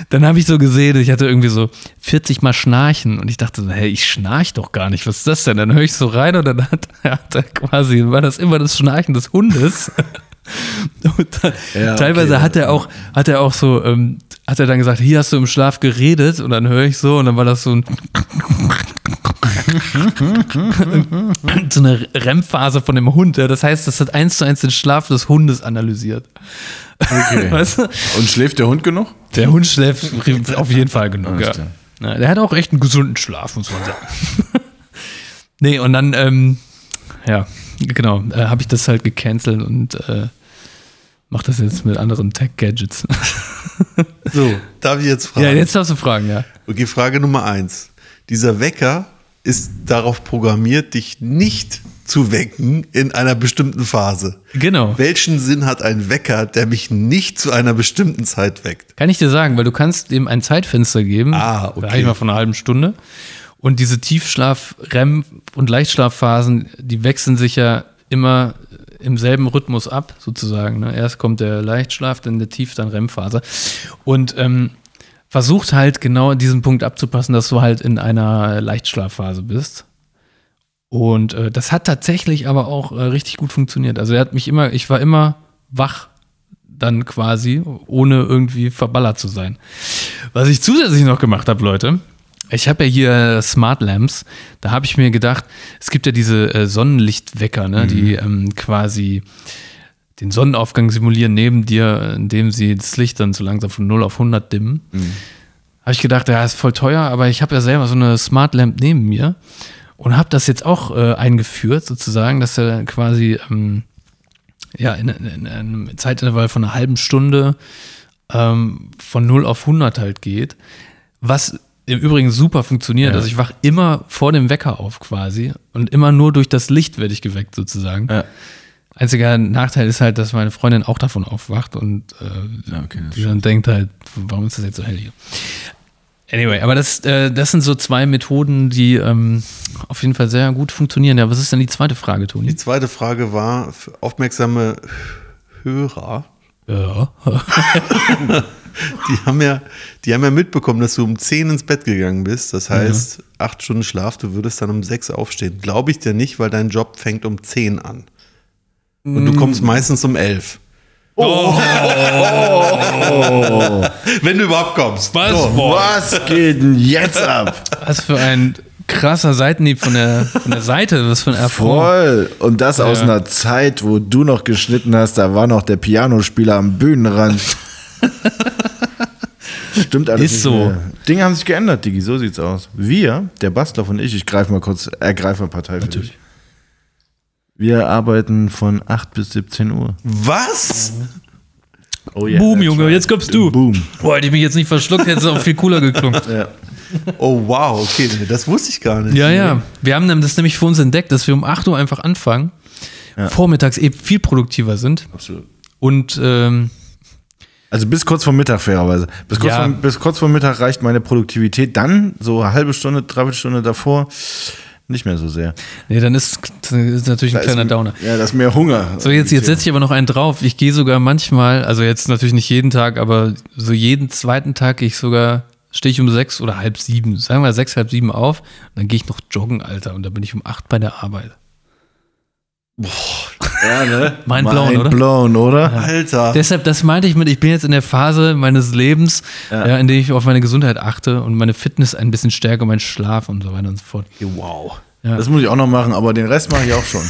dann habe ich so gesehen, ich hatte irgendwie so 40 Mal Schnarchen und ich dachte so, hey, ich schnarch doch gar nicht, was ist das denn? Dann höre ich so rein und dann hat, hat er quasi, war das immer das Schnarchen des Hundes. Und dann, Ja, okay, teilweise ja. hat er auch, hat er auch so, ähm, hat er dann gesagt, hier hast du im Schlaf geredet und dann höre ich so und dann war das so ein so eine REM-Phase von dem Hund. Ja. Das heißt, das hat eins zu eins den Schlaf des Hundes analysiert. Okay. Weißt du? Und schläft der Hund genug? Der Hund schläft auf jeden Fall genug. Ja, der hat auch echt einen gesunden Schlaf, muss man sagen. nee, und dann, ähm, ja, genau, äh, habe ich das halt gecancelt und äh, mache das jetzt mit anderen Tech-Gadgets. So, darf ich jetzt fragen? ja, jetzt darfst du fragen, ja. Okay, Frage Nummer eins. Dieser Wecker ist darauf programmiert, dich nicht zu wecken in einer bestimmten Phase. Genau. Welchen Sinn hat ein Wecker, der mich nicht zu einer bestimmten Zeit weckt? Kann ich dir sagen, weil du kannst ihm ein Zeitfenster geben, Ah, okay. ich mal von einer halben Stunde. Und diese Tiefschlaf-, REM- und Leichtschlafphasen, die wechseln sich ja immer im selben Rhythmus ab, sozusagen. Ne? Erst kommt der Leichtschlaf, dann der Tief-, dann REM-Phase. Und ähm, versucht halt genau diesen Punkt abzupassen, dass du halt in einer Leichtschlafphase bist. Und äh, das hat tatsächlich aber auch äh, richtig gut funktioniert. Also er hat mich immer, ich war immer wach dann quasi, ohne irgendwie verballert zu sein. Was ich zusätzlich noch gemacht habe, Leute, ich habe ja hier Smart Lamps, da habe ich mir gedacht, es gibt ja diese äh, Sonnenlichtwecker, ne, die ähm, quasi den Sonnenaufgang simulieren neben dir, indem sie das Licht dann so langsam von 0 auf 100 dimmen. Habe ich gedacht, ja, ist voll teuer, aber ich habe ja selber so eine Smart Lamp neben mir und habe das jetzt auch äh, eingeführt, sozusagen, dass er quasi ähm, ja, in, in, in einem Zeitintervall von einer halben Stunde ähm, von 0 auf 100 halt geht. Was im Übrigen super funktioniert. Ja. Also ich wach immer vor dem Wecker auf quasi und immer nur durch das Licht werde ich geweckt sozusagen. Ja. Einziger Nachteil ist halt, dass meine Freundin auch davon aufwacht und äh, okay, die dann denkt halt, warum ist das jetzt so hell hier? Anyway, aber das, äh, das sind so zwei Methoden, die ähm, auf jeden Fall sehr gut funktionieren. Ja, was ist denn die zweite Frage, Toni? Die zweite Frage war für aufmerksame Hörer. Ja. Die haben ja, die haben ja mitbekommen, dass du um 10 ins Bett gegangen bist. Das heißt, acht Stunden Schlaf, du würdest dann um 6 aufstehen. Glaube ich dir nicht, weil dein Job fängt um 10 an. Und du kommst meistens um 11. Wenn du überhaupt kommst. Was? So. Was geht denn jetzt ab? Was für ein krasser Seitenhieb von der, von der Seite, was für ein Erfolg. Voll. Und das aus Ja. einer Zeit, wo du noch geschnitten hast, da war noch der Pianospieler am Bühnenrand. Stimmt alles Ist nicht so. Mehr. Dinge haben sich geändert, Digi, so sieht's aus. Wir, der Bastler und ich, ich greife mal kurz, ergreife mal Partei für dich. Wir arbeiten von 8 bis 17 Uhr. Was? Oh yeah, Boom, Junge, right. jetzt kommst du. Boom. Boah, hätte ich mich jetzt nicht verschluckt, hätte es auch viel cooler geklungen. Ja. Oh, wow, okay, das wusste ich gar nicht. Ja, ja. Wir haben das nämlich für uns entdeckt, dass wir um 8 Uhr einfach anfangen, Ja. vormittags eben viel produktiver sind Absolut. und ähm, Also bis kurz vor Mittag fairerweise. Bis kurz, Ja. vor, bis kurz vor Mittag reicht meine Produktivität. Dann, so eine halbe Stunde, dreiviertel Stunde davor, nicht mehr so sehr. nee, dann ist, ist natürlich ein Da kleiner ist, Downer. Ja, das ist mehr Hunger. So, jetzt, jetzt setze ich aber noch einen drauf. Ich gehe sogar manchmal, also jetzt natürlich nicht jeden Tag, aber so jeden zweiten Tag gehe ich sogar, stehe ich um sechs oder halb sieben, sagen wir sechs, halb sieben auf, dann gehe ich noch joggen, Alter, und dann bin ich um acht bei der Arbeit. Ja, ne? Mind blown, Mind oder? blown, oder? Alter. Deshalb, das meinte ich mit, ich bin jetzt in der Phase meines Lebens, ja. in der ich auf meine Gesundheit achte und meine Fitness ein bisschen stärke, meinen Schlaf und so weiter und so fort. wow. Das muss ich auch noch machen, aber den Rest mache ich auch schon.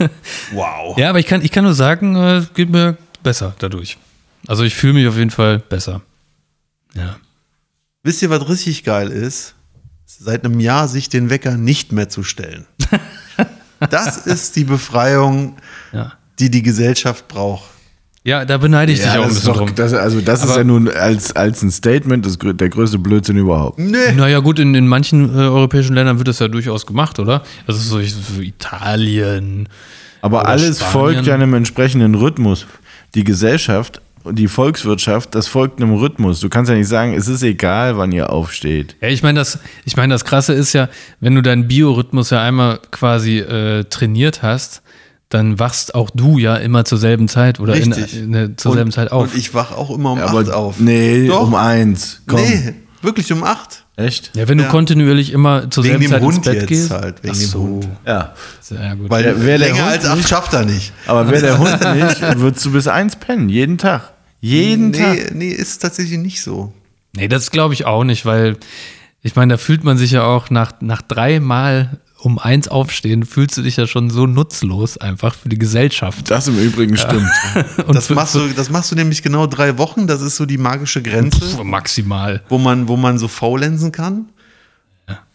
Wow. Ja, aber ich kann, ich kann nur sagen, äh, es geht mir besser dadurch. Also ich fühle mich auf jeden Fall besser. Ja. Wisst ihr, was richtig geil ist? Seit einem Jahr sich den Wecker nicht mehr zu stellen. Das ist die Befreiung, Ja. die die Gesellschaft braucht. Ja, da beneide ich dich auch ein das ist bisschen doch, drum. das, also das ist Aber- ja nun als, als ein Statement das, der größte Blödsinn überhaupt. Nee. Naja, gut, in, in manchen äh, europäischen Ländern wird das ja durchaus gemacht, oder? Also so, so Italien. Aber Oder alles Spanien. folgt ja einem entsprechenden Rhythmus. Die Gesellschaft, die Volkswirtschaft, das folgt einem Rhythmus. Du kannst ja nicht sagen, es ist egal, wann ihr aufsteht. Ja, ich meine, das, ich meine, das Krasse ist ja, wenn du deinen Biorhythmus ja einmal quasi äh, trainiert hast, dann wachst auch du ja immer zur selben Zeit oder in, in, in, zur und, selben Zeit auf. Und ich wach auch immer um Aber 8 auf. nee, Doch. um eins. Komm. Nee, wirklich um 8. Echt? ja, wenn du Ja. kontinuierlich immer zur Wegen selben dem Zeit ins Hund Bett jetzt gehst. halt, wegen Ach dem so. Hund. Ja. Sehr gut. Weil Ja, wer der länger Hund als 8 schafft er nicht. Aber wäre der Hund nicht, würdest du bis eins pennen. Jeden Tag. Jeden Tag. Nee, nee, ist tatsächlich nicht so. Nee, das glaube ich auch nicht, weil ich meine, da fühlt man sich ja auch nach, nach dreimal um eins aufstehen, fühlst du dich ja schon so nutzlos einfach für die Gesellschaft. Das im Übrigen stimmt. Und Das für- machst, du, das machst du nämlich genau drei Wochen. Das ist so die magische Grenze, für maximal. wo man, wo man so faulenzen kann.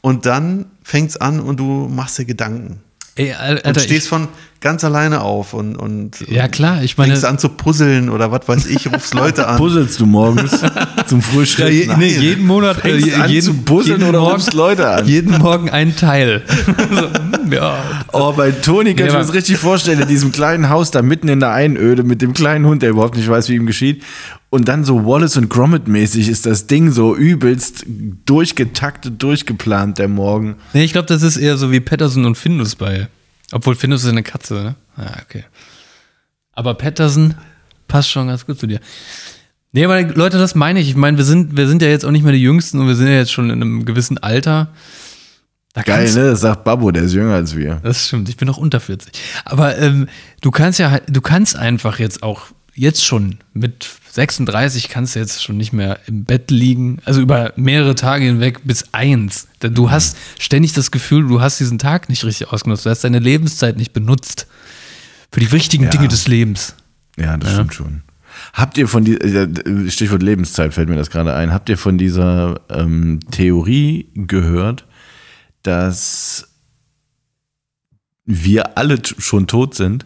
Und dann fängt's an und du machst dir Gedanken. Ey, Al- Und Alter, stehst ich, von ganz alleine auf und, und ja klar, ich meine, fängst an zu puzzeln oder was weiß ich, rufst Leute an. Puzzelst du morgens zum Frühstück? ja, nee, jeden Monat, äh, jeden, jeden oder Morgen, rufst Leute an? jeden Morgen ein Teil. so, hm, ja, Oh, bei Toni kann Nee, ich mir das richtig vorstellen, in diesem kleinen Haus da mitten in der Einöde mit dem kleinen Hund, der überhaupt nicht weiß, wie ihm geschieht. Und dann so Wallace und Gromit mäßig ist das Ding so übelst durchgetaktet, durchgeplant, der Morgen. Nee, ich glaube, das ist eher so wie Patterson und Findus bei. Obwohl Findus ist eine Katze, ne? Ah, okay. Aber Patterson passt schon ganz gut zu dir. Nee, aber Leute, das meine ich. Ich meine, wir sind, wir sind ja jetzt auch nicht mehr die Jüngsten und wir sind ja jetzt schon in einem gewissen Alter. Da Geil, ne? Das sagt Babbo, der ist jünger als wir. Das stimmt, ich bin noch unter 40. Aber ähm, du kannst ja, du kannst einfach jetzt auch, jetzt schon mit 36 kannst du jetzt schon nicht mehr im Bett liegen, also über mehrere Tage hinweg bis eins. Denn Du hast ständig das Gefühl, du hast diesen Tag nicht richtig ausgenutzt, du hast deine Lebenszeit nicht benutzt für die wichtigen Ja. Dinge des Lebens. Ja, das stimmt schon. Habt ihr von die, äh, Stichwort Lebenszeit fällt mir das gerade ein, habt ihr von dieser ähm, Theorie gehört, dass wir alle schon tot sind?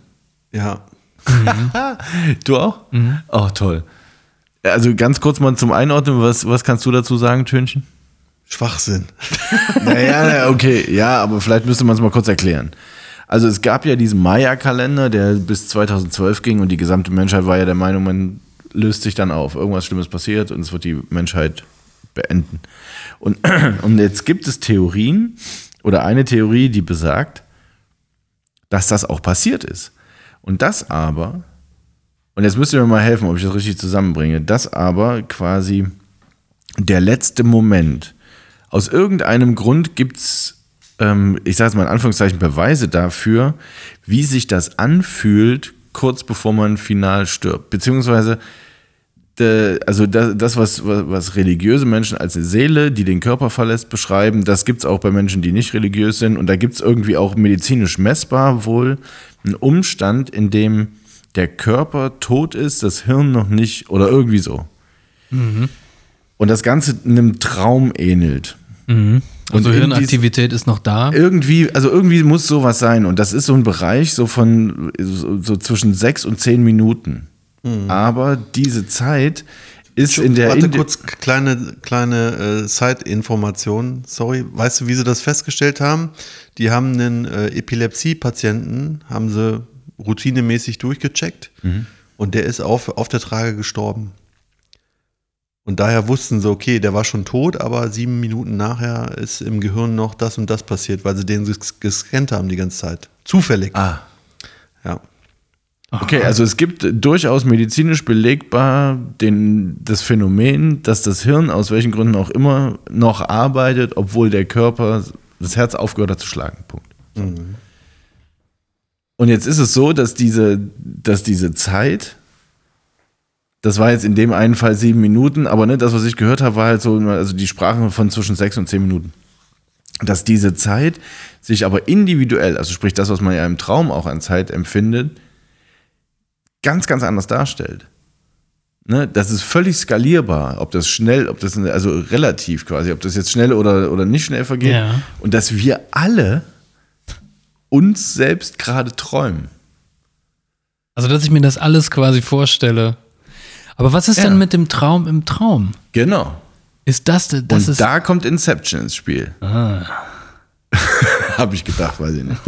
Ja. Du auch? Oh, toll. Also ganz kurz mal zum Einordnen, was, was kannst du dazu sagen, Tönchen? Schwachsinn. Naja, na, okay, ja, aber vielleicht müsste man es mal kurz erklären. Also es gab ja diesen Maya-Kalender, der bis 2012 ging und die gesamte Menschheit war ja der Meinung, man löst sich dann auf. Irgendwas Schlimmes passiert und es wird die Menschheit beenden. Und, und jetzt gibt es Theorien oder eine Theorie, die besagt, dass das auch passiert ist. Und das aber, und jetzt müsst ihr mir mal helfen, ob ich das richtig zusammenbringe, das aber quasi der letzte Moment. Aus irgendeinem Grund gibt es, ähm, ich sage es mal in Anführungszeichen, Beweise dafür, wie sich das anfühlt, kurz bevor man final stirbt. Beziehungsweise, de, also das, das was, was, was religiöse Menschen als eine Seele, die den Körper verlässt, beschreiben, das gibt es auch bei Menschen, die nicht religiös sind. Und da gibt es irgendwie auch medizinisch messbar wohl einen Umstand, in dem der Körper tot ist, das Hirn noch nicht oder irgendwie so. Und das Ganze einem Traum ähnelt. Also in Hirnaktivität ist noch da. Irgendwie, also irgendwie muss sowas sein. Und das ist so ein Bereich so von so, so zwischen sechs und zehn Minuten. Aber diese Zeit ist in der Warte Indi- kurz, kleine, kleine äh, Side-Information. Sorry, weißt du, wie sie das festgestellt haben? Die haben einen äh, Epilepsie-Patienten, haben sie routinemäßig durchgecheckt und der ist auf, auf der Trage gestorben. Und daher wussten sie, okay, der war schon tot, aber sieben Minuten nachher ist im Gehirn noch das und das passiert, weil sie den ges- gescannt haben die ganze Zeit. Zufällig. Ah, Ja. okay, also es gibt durchaus medizinisch belegbar den, das Phänomen, dass das Hirn aus welchen Gründen auch immer noch arbeitet, obwohl der Körper das Herz aufgehört hat zu schlagen. Punkt. Und jetzt ist es so, dass diese, dass diese Zeit, das war jetzt in dem einen Fall sieben Minuten, aber ne, das, was ich gehört habe, war halt so, also die Sprache von zwischen sechs und zehn Minuten. Dass diese Zeit sich aber individuell, also sprich das, was man ja im Traum auch an Zeit empfindet, ganz, ganz anders darstellt. Ne, das ist völlig skalierbar, ob das schnell, ob das, also relativ quasi, ob das jetzt schnell oder, oder nicht schnell vergeht. Ja. Und dass wir alle uns selbst gerade träumen. Also, dass ich mir das alles quasi vorstelle. Aber was ist Ja. denn mit dem Traum im Traum? Genau. Ist das, das Und ist, da kommt Inception ins Spiel. ah, Habe ich gedacht, weiß ich nicht.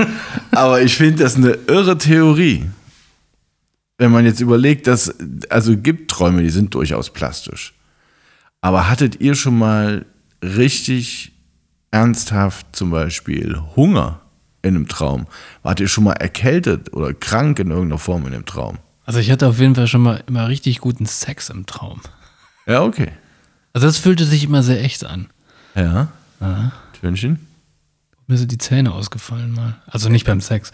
Aber ich finde das eine irre Theorie. Wenn man jetzt überlegt, dass, also gibt Träume, die sind durchaus plastisch. Aber hattet ihr schon mal richtig ernsthaft zum Beispiel Hunger in einem Traum? Wart ihr schon mal erkältet oder krank in irgendeiner Form in dem Traum? Also ich hatte auf jeden Fall schon mal immer richtig guten Sex im Traum. Ja, okay. Also das fühlte sich immer sehr echt an. Ja. Tönchen. Mir sind die Zähne ausgefallen mal. Also nicht beim Sex.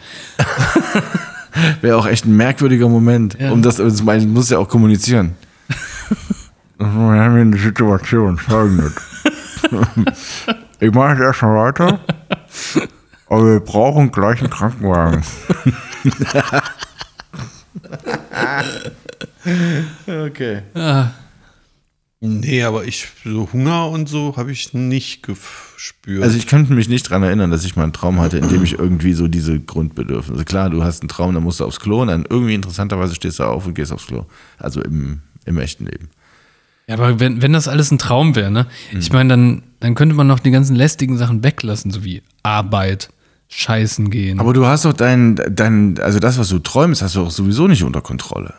Wäre auch echt ein merkwürdiger Moment. Ja. Um das, also man muss ja auch kommunizieren. Wir haben hier eine Situation, folgendes. Ich mache jetzt erstmal weiter, aber wir brauchen gleich einen Krankenwagen. okay. Ah, Nee, aber ich, so Hunger und so habe ich nicht gespürt. Also ich könnte mich nicht dran erinnern, dass ich mal einen Traum hatte, in dem ich irgendwie so diese Grundbedürfnisse. Klar, du hast einen Traum, dann musst du aufs Klo und dann irgendwie interessanterweise stehst du auf und gehst aufs Klo. Also im, im echten Leben. Ja, aber wenn, wenn das alles ein Traum wäre, ne? Ich meine, dann, dann könnte man noch die ganzen lästigen Sachen weglassen, so wie Arbeit, Scheißen gehen. Aber du hast doch dein, dein, also das, was du träumst, hast du auch sowieso nicht unter Kontrolle.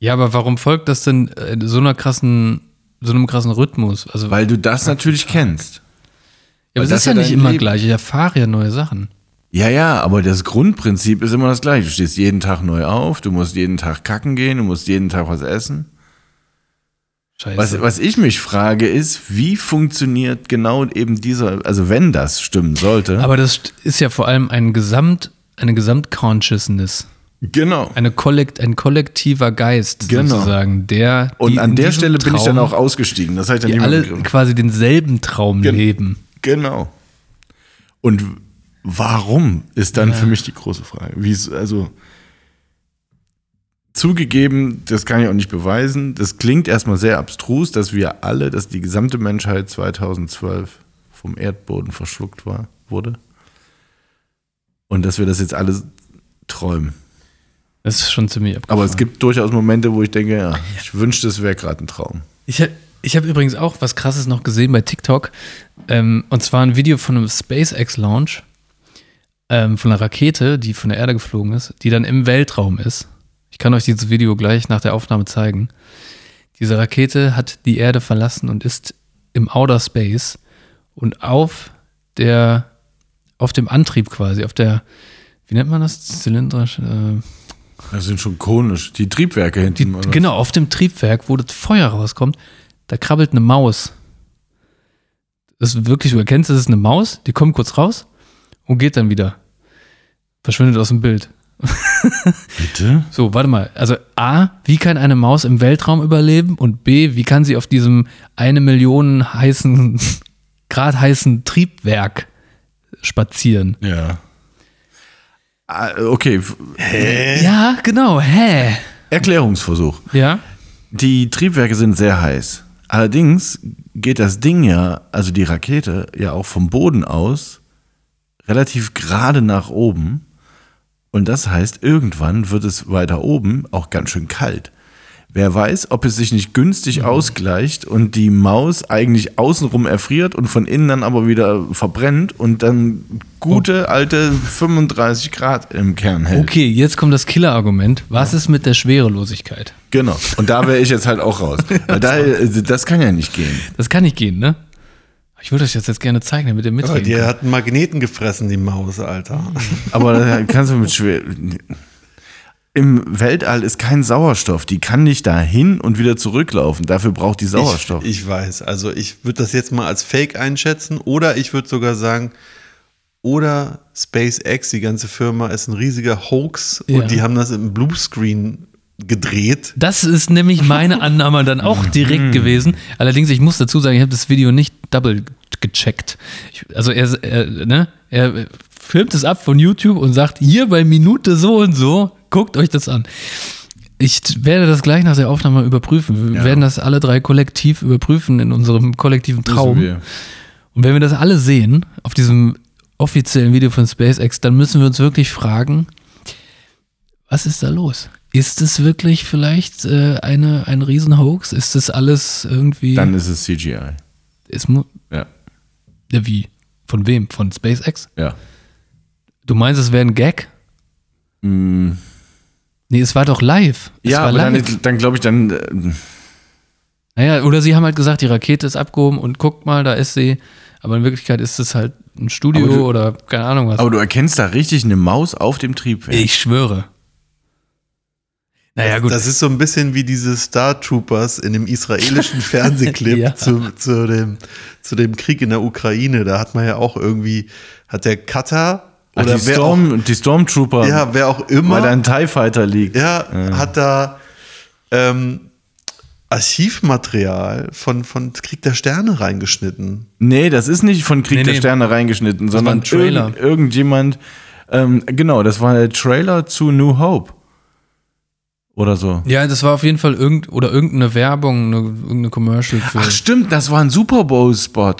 ja, aber warum folgt das denn äh, so einer krassen, so einem krassen Rhythmus? Also, Weil du das natürlich kennst. ja, aber es das ist ja ja nicht immer Leben- gleich. Ich erfahre ja neue Sachen. Ja, ja, aber das Grundprinzip ist immer das gleiche. Du stehst jeden Tag neu auf, du musst jeden Tag kacken gehen, du musst jeden Tag was essen. Scheiße. Was, was ich mich frage ist, wie funktioniert genau eben dieser, also wenn das stimmen sollte. aber das st- ist ja vor allem ein Gesamt, eine Gesamtconsciousness. genau. Eine Kollekt, ein kollektiver Geist Genau. sozusagen, der Und an der Stelle bin ich dann Traum, auch ausgestiegen. Das heißt dann die alle begriffen. quasi denselben Traum Gen- leben. Genau. Und warum ist dann für mich die große Frage. Wie also zugegeben, das kann ich auch nicht beweisen. Das klingt erstmal sehr abstrus, dass wir alle, dass die gesamte Menschheit 2012 vom Erdboden verschluckt war, wurde. Und dass wir das jetzt alle träumen. Das ist schon ziemlich abgefahren. Aber es gibt durchaus Momente, wo ich denke, ja, ich wünschte, es wäre gerade ein Traum. Ich, hab- ich habe übrigens auch was Krasses noch gesehen bei TikTok. Ähm, und zwar ein Video von einem SpaceX-Launch ähm, von einer Rakete, die von der Erde geflogen ist, die dann im Weltraum ist. Ich kann euch dieses Video gleich nach der Aufnahme zeigen. Diese Rakete hat die Erde verlassen und ist im Outer Space und auf der, auf dem Antrieb quasi, auf der, wie nennt man das? Zylindrisch? Äh, Das sind schon konisch. Die Triebwerke die, hinten. oder? genau, auf dem Triebwerk, wo das Feuer rauskommt, da krabbelt eine Maus. Das ist wirklich, du erkennst, das ist eine Maus, die kommt kurz raus und geht dann wieder. Verschwindet aus dem Bild. Bitte? So, warte mal. Also A, wie kann eine Maus im Weltraum überleben? Und B, wie kann sie auf diesem eine Million heißen, Grad heißen Triebwerk spazieren? Ja. Ah, Okay, f- Ja, genau. Hä? Erklärungsversuch. Ja? Die Triebwerke sind sehr heiß. Allerdings geht das Ding ja, also die Rakete, ja auch vom Boden aus relativ gerade nach oben. Und das heißt, irgendwann wird es weiter oben auch ganz schön kalt. Wer weiß, ob es sich nicht günstig ausgleicht und die Maus eigentlich außenrum erfriert und von innen dann aber wieder verbrennt und dann gute alte 35 Grad im Kern hält. Okay, jetzt kommt das Killer-Argument. Was ist mit der Schwerelosigkeit? Genau. Und da wäre ich jetzt halt auch raus. Weil da, äh, das kann ja nicht gehen. Das kann nicht gehen, ne? Ich würde euch das jetzt gerne zeigen, damit ihr mitreden die könnt. hat einen Magneten gefressen, die Maus, Alter. Aber da kannst du mit schwer. Im Weltall ist kein Sauerstoff. Die kann nicht dahin und wieder zurücklaufen. Dafür braucht die Sauerstoff. Ich, ich weiß. Also ich würde das jetzt mal als Fake einschätzen oder ich würde sogar sagen, oder SpaceX, die ganze Firma, ist ein riesiger Hoax Ja. und die haben das im Bluescreen gedreht. Das ist nämlich meine Annahme dann auch Mhm. direkt gewesen. Allerdings, ich muss dazu sagen, ich habe das Video nicht double gecheckt. Ich, also er, er, ne, er filmt es ab von YouTube und sagt, hier bei Minute so und so, guckt euch das an. Ich werde das gleich nach der Aufnahme überprüfen. Wir Ja. werden das alle drei kollektiv überprüfen in unserem kollektiven Traum. Und wenn wir das alle sehen, auf diesem offiziellen Video von SpaceX, dann müssen wir uns wirklich fragen, was ist da los? Ist es wirklich vielleicht äh, eine, ein Riesenhoax? Ist das alles irgendwie. Dann ist es CGI. es mu- Ja. ja, wie? Von wem? Von SpaceX? Ja. Du meinst, es wäre ein Gag? Mm, Nee, es war doch live. Es ja, war aber live. dann, dann glaube ich, dann. äh, Naja, oder sie haben halt gesagt, die Rakete ist abgehoben und guckt mal, da ist sie. Aber in Wirklichkeit ist es halt ein Studio du- oder keine Ahnung was. Aber du erkennst da richtig eine Maus auf dem Triebwerk. ich schwöre. Naja, gut. Das ist so ein bisschen wie diese Star Troopers in dem israelischen Fernsehclip Ja. zu, zu, dem, zu dem Krieg in der Ukraine. Da hat man ja auch irgendwie, hat der Cutter Ach, oder die, wer Storm, die Stormtrooper, auch, ja, wer auch immer, weil da ein TIE Fighter liegt. ja, hat da ähm, Archivmaterial von, von Krieg der Sterne reingeschnitten. Nee, das ist nicht von Krieg Nee, der nee. Sterne reingeschnitten, sondern ein Trailer. Irgend, irgendjemand, ähm, genau, das war der Trailer zu New Hope. Oder so. Ja, das war auf jeden Fall irgend oder irgendeine Werbung, eine, irgendeine Commercial für. Ach stimmt, das war ein Super Bowl-Spot.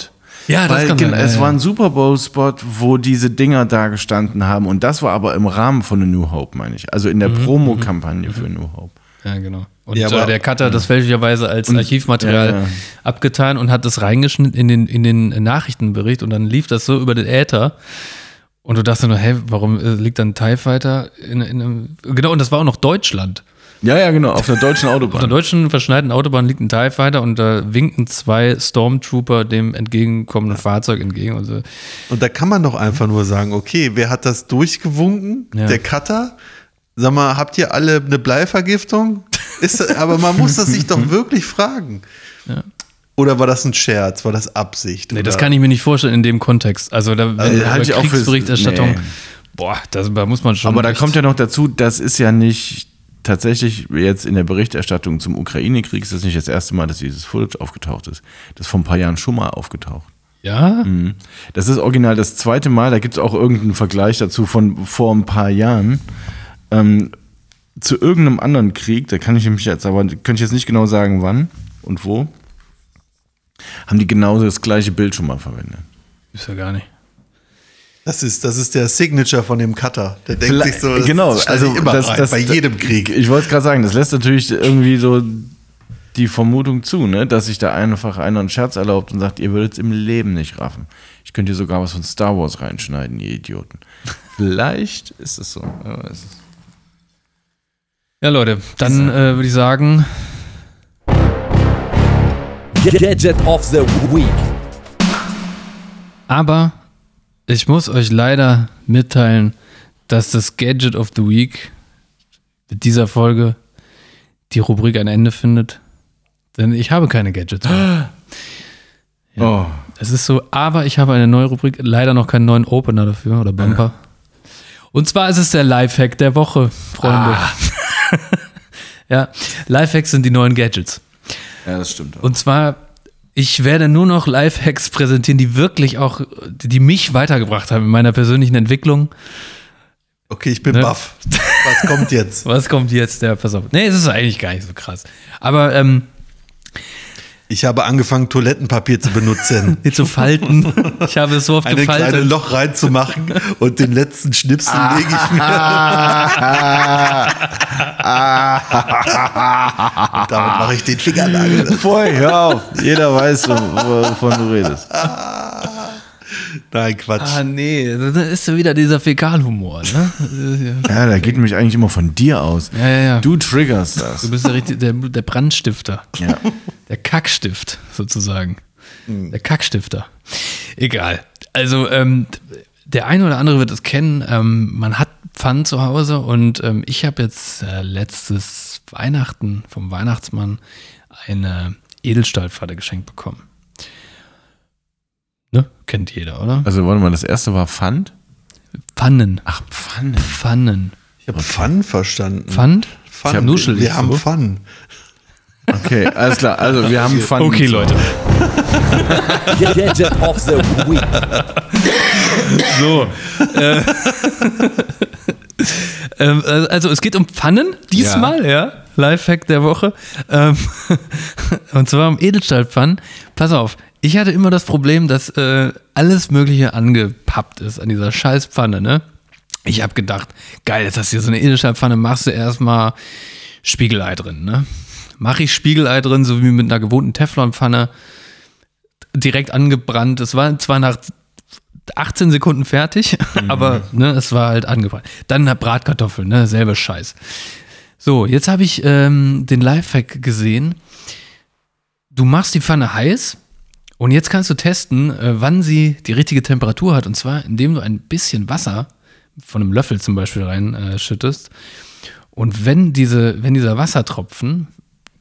ja, das Weil, kann sein. ja, es ja. war ein Super Bowl-Spot, wo diese Dinger da gestanden haben. Und das war aber im Rahmen von A New Hope, meine ich. Also in der Mhm, Promo-Kampagne für New Hope. Ja, genau. Und Ja, äh, aber- der Cutter hat das fälschlicherweise als Archivmaterial ja, ja. abgetan und hat das reingeschnitten in den, in den Nachrichtenbericht und dann lief das so über den Äther. Und du dachtest nur, hä, warum äh, liegt da ein TIE Fighter in, in einem. Genau, und das war auch noch Deutschland. Ja, ja, genau, auf einer deutschen Auf der Autobahn. deutschen verschneiten Autobahn liegt ein TIE Fighter und da winken zwei Stormtrooper dem entgegenkommenden Fahrzeug entgegen. Und so. Und da kann man doch einfach nur sagen, okay, wer hat das durchgewunken? Ja. Der Cutter? Sag mal, habt ihr alle eine Bleivergiftung? Ist, aber man muss das sich doch wirklich fragen. Oder war das ein Scherz? War das Absicht? Nee, oder? das kann ich mir nicht vorstellen in dem Kontext. Also da wenn Also, halte ich auch für- Kriegsberichterstattung. nee. Boah, das, da muss man schon. Aber da kommt ja noch dazu, das ist ja nicht tatsächlich jetzt in der Berichterstattung zum Ukraine-Krieg ist das nicht das erste Mal, dass dieses Footage aufgetaucht ist. Das ist vor ein paar Jahren schon mal aufgetaucht. Ja? Mhm. Das ist original das zweite Mal, da gibt es auch irgendeinen Vergleich dazu von vor ein paar Jahren. Ähm, zu irgendeinem anderen Krieg, da kann ich mich jetzt aber, könnte ich jetzt nicht genau sagen, wann und wo, haben die genauso das gleiche Bild schon mal verwendet. Ist ja gar nicht. Das ist, das ist der Signature von dem Cutter. Der denkt sich so, das genau, also ich immer das, rein, das, bei jedem Krieg. Ich wollte es gerade sagen, das lässt natürlich irgendwie so die Vermutung zu, ne, dass sich da einfach einer einen Scherz erlaubt und sagt, ihr würdet es im Leben nicht raffen. Ich könnte hier sogar was von Star Wars reinschneiden, ihr Idioten. Vielleicht ist es so. es. Ja, Leute, dann äh, würde ich sagen, Gadget of the Week. aber ich muss euch leider mitteilen, dass das Gadget of the Week mit dieser Folge die Rubrik ein Ende findet. Denn ich habe keine Gadgets mehr. Oh, Es ist so, aber ich habe eine neue Rubrik, leider noch keinen neuen Opener dafür oder Bumper. Und zwar ist es der Lifehack der Woche, Freunde. ja, Lifehacks sind die neuen Gadgets. ja, das stimmt. Auch. Und zwar, ich werde nur noch Lifehacks präsentieren, die wirklich auch, die mich weitergebracht haben in meiner persönlichen Entwicklung. Okay, ich bin Ne? baff. Was kommt jetzt? Was kommt jetzt? Ja, pass auf. Nee, es ist eigentlich gar nicht so krass. Aber ähm, Ich habe angefangen, Toilettenpapier zu benutzen. zu falten. Ich habe es so oft Eine gefaltet. Loch reinzumachen und den letzten Schnipsel lege ich mir. und damit mache ich den Fingernagel. Voll, hör auf. Jeder weiß, wovon du redest. Nein, Quatsch. Ah, nee, da ist ja wieder dieser Fäkalhumor, ne? Ja, der geht mich eigentlich immer von dir aus. Ja, ja, ja. Du triggerst das. Du bist der, richtig, der, der Brandstifter. Ja. Der Kackstift, sozusagen. Der Kackstifter. Egal. Also, ähm, der eine oder andere wird es kennen. Ähm, man hat Pfannen zu Hause und ähm, ich habe jetzt äh, letztes Weihnachten vom Weihnachtsmann eine Edelstahlpfanne geschenkt bekommen. Ne? Kennt jeder, oder? Also warte mal, das erste war Pfand? Pfannen. Ach, Pfanne. Pfannen. Ich habe Fun verstanden. Pfand? Ich hab Nuschel wir haben so. Fun. Okay, alles klar. Also wir haben Pfand. Okay, Leute. Gadget of the Week. So. äh, ähm, also es geht um Pfannen diesmal, ja. Lifehack der Woche. Ähm, und zwar um Edelstahlpfannen. Pass auf, ich hatte immer das Problem, dass äh, alles Mögliche angepappt ist an dieser Scheißpfanne, ne? Ich habe gedacht, geil, jetzt hast du hier so eine Edelstahlpfanne, machst du erstmal Spiegelei drin, ne? Mach ich Spiegelei drin, so wie mit einer gewohnten Teflonpfanne, direkt angebrannt. Es war zwar nach 18 Sekunden fertig, aber ne, es war halt angebrannt. Dann Bratkartoffeln, ne, selber Scheiß. So, jetzt habe ich ähm, den Lifehack gesehen. Du machst die Pfanne heiß und jetzt kannst du testen, äh, wann sie die richtige Temperatur hat. Und zwar, indem du ein bisschen Wasser von einem Löffel zum Beispiel reinschüttest. Äh, und wenn, diese, wenn dieser Wassertropfen,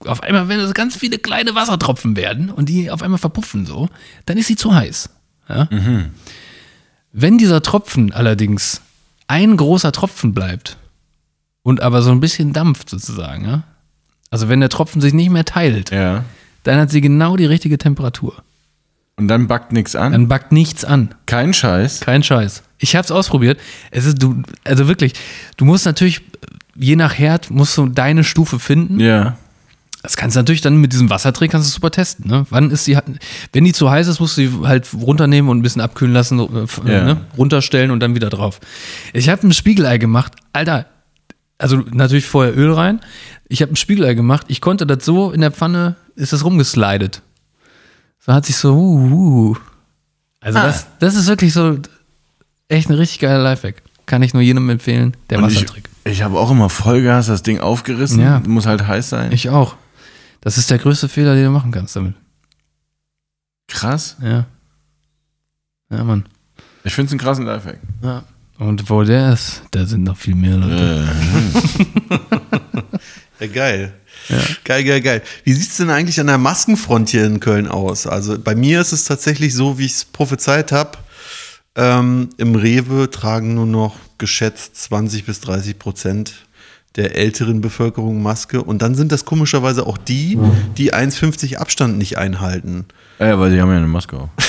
auf einmal, wenn es ganz viele kleine Wassertropfen werden und die auf einmal verpuffen so, dann ist sie zu heiß. Ja? Wenn dieser Tropfen allerdings ein großer Tropfen bleibt und aber so ein bisschen dampft sozusagen, ja? also wenn der Tropfen sich nicht mehr teilt, Ja. dann hat sie genau die richtige Temperatur. Und dann backt nichts an. Dann backt nichts an. Kein Scheiß. Kein Scheiß. Ich habe es ausprobiert. Es ist du, also wirklich. Du musst natürlich je nach Herd musst du deine Stufe finden. Ja. Das kannst du natürlich dann mit diesem Wassertrick kannst du super testen. Ne? Wann ist die, wenn die zu heiß ist, musst du sie halt runternehmen und ein bisschen abkühlen lassen, äh, f- Ja. ne? runterstellen und dann wieder drauf. Ich habe ein Spiegelei gemacht, Alter. Also natürlich vorher Öl rein. Ich habe ein Spiegelei gemacht. Ich konnte das so in der Pfanne ist das rumgeslidet. So hat sich so. Uh, uh. Also das, das ist wirklich so echt ein richtig geiler Lifehack. Kann ich nur jedem empfehlen. Der Und ich, Wassertrick. ich habe auch immer Vollgas das Ding aufgerissen. Ja. Muss halt heiß sein. Ich auch. Das ist der größte Fehler, den du machen kannst damit. Krass. Ja. Ja, Mann. Ich finde es einen krassen Lifehack. Ja. Und wo der ist, da sind noch viel mehr Leute. Ja, geil. Geil, geil, geil. Wie sieht es denn eigentlich an der Maskenfront hier in Köln aus? Also bei mir ist es tatsächlich so, wie ich es prophezeit habe. Ähm, Im Rewe tragen nur noch geschätzt 20 bis 30 Prozent der älteren Bevölkerung Maske. Und dann sind das komischerweise auch die, die 1,50 Abstand nicht einhalten. Ja, weil sie haben ja eine Maske auf.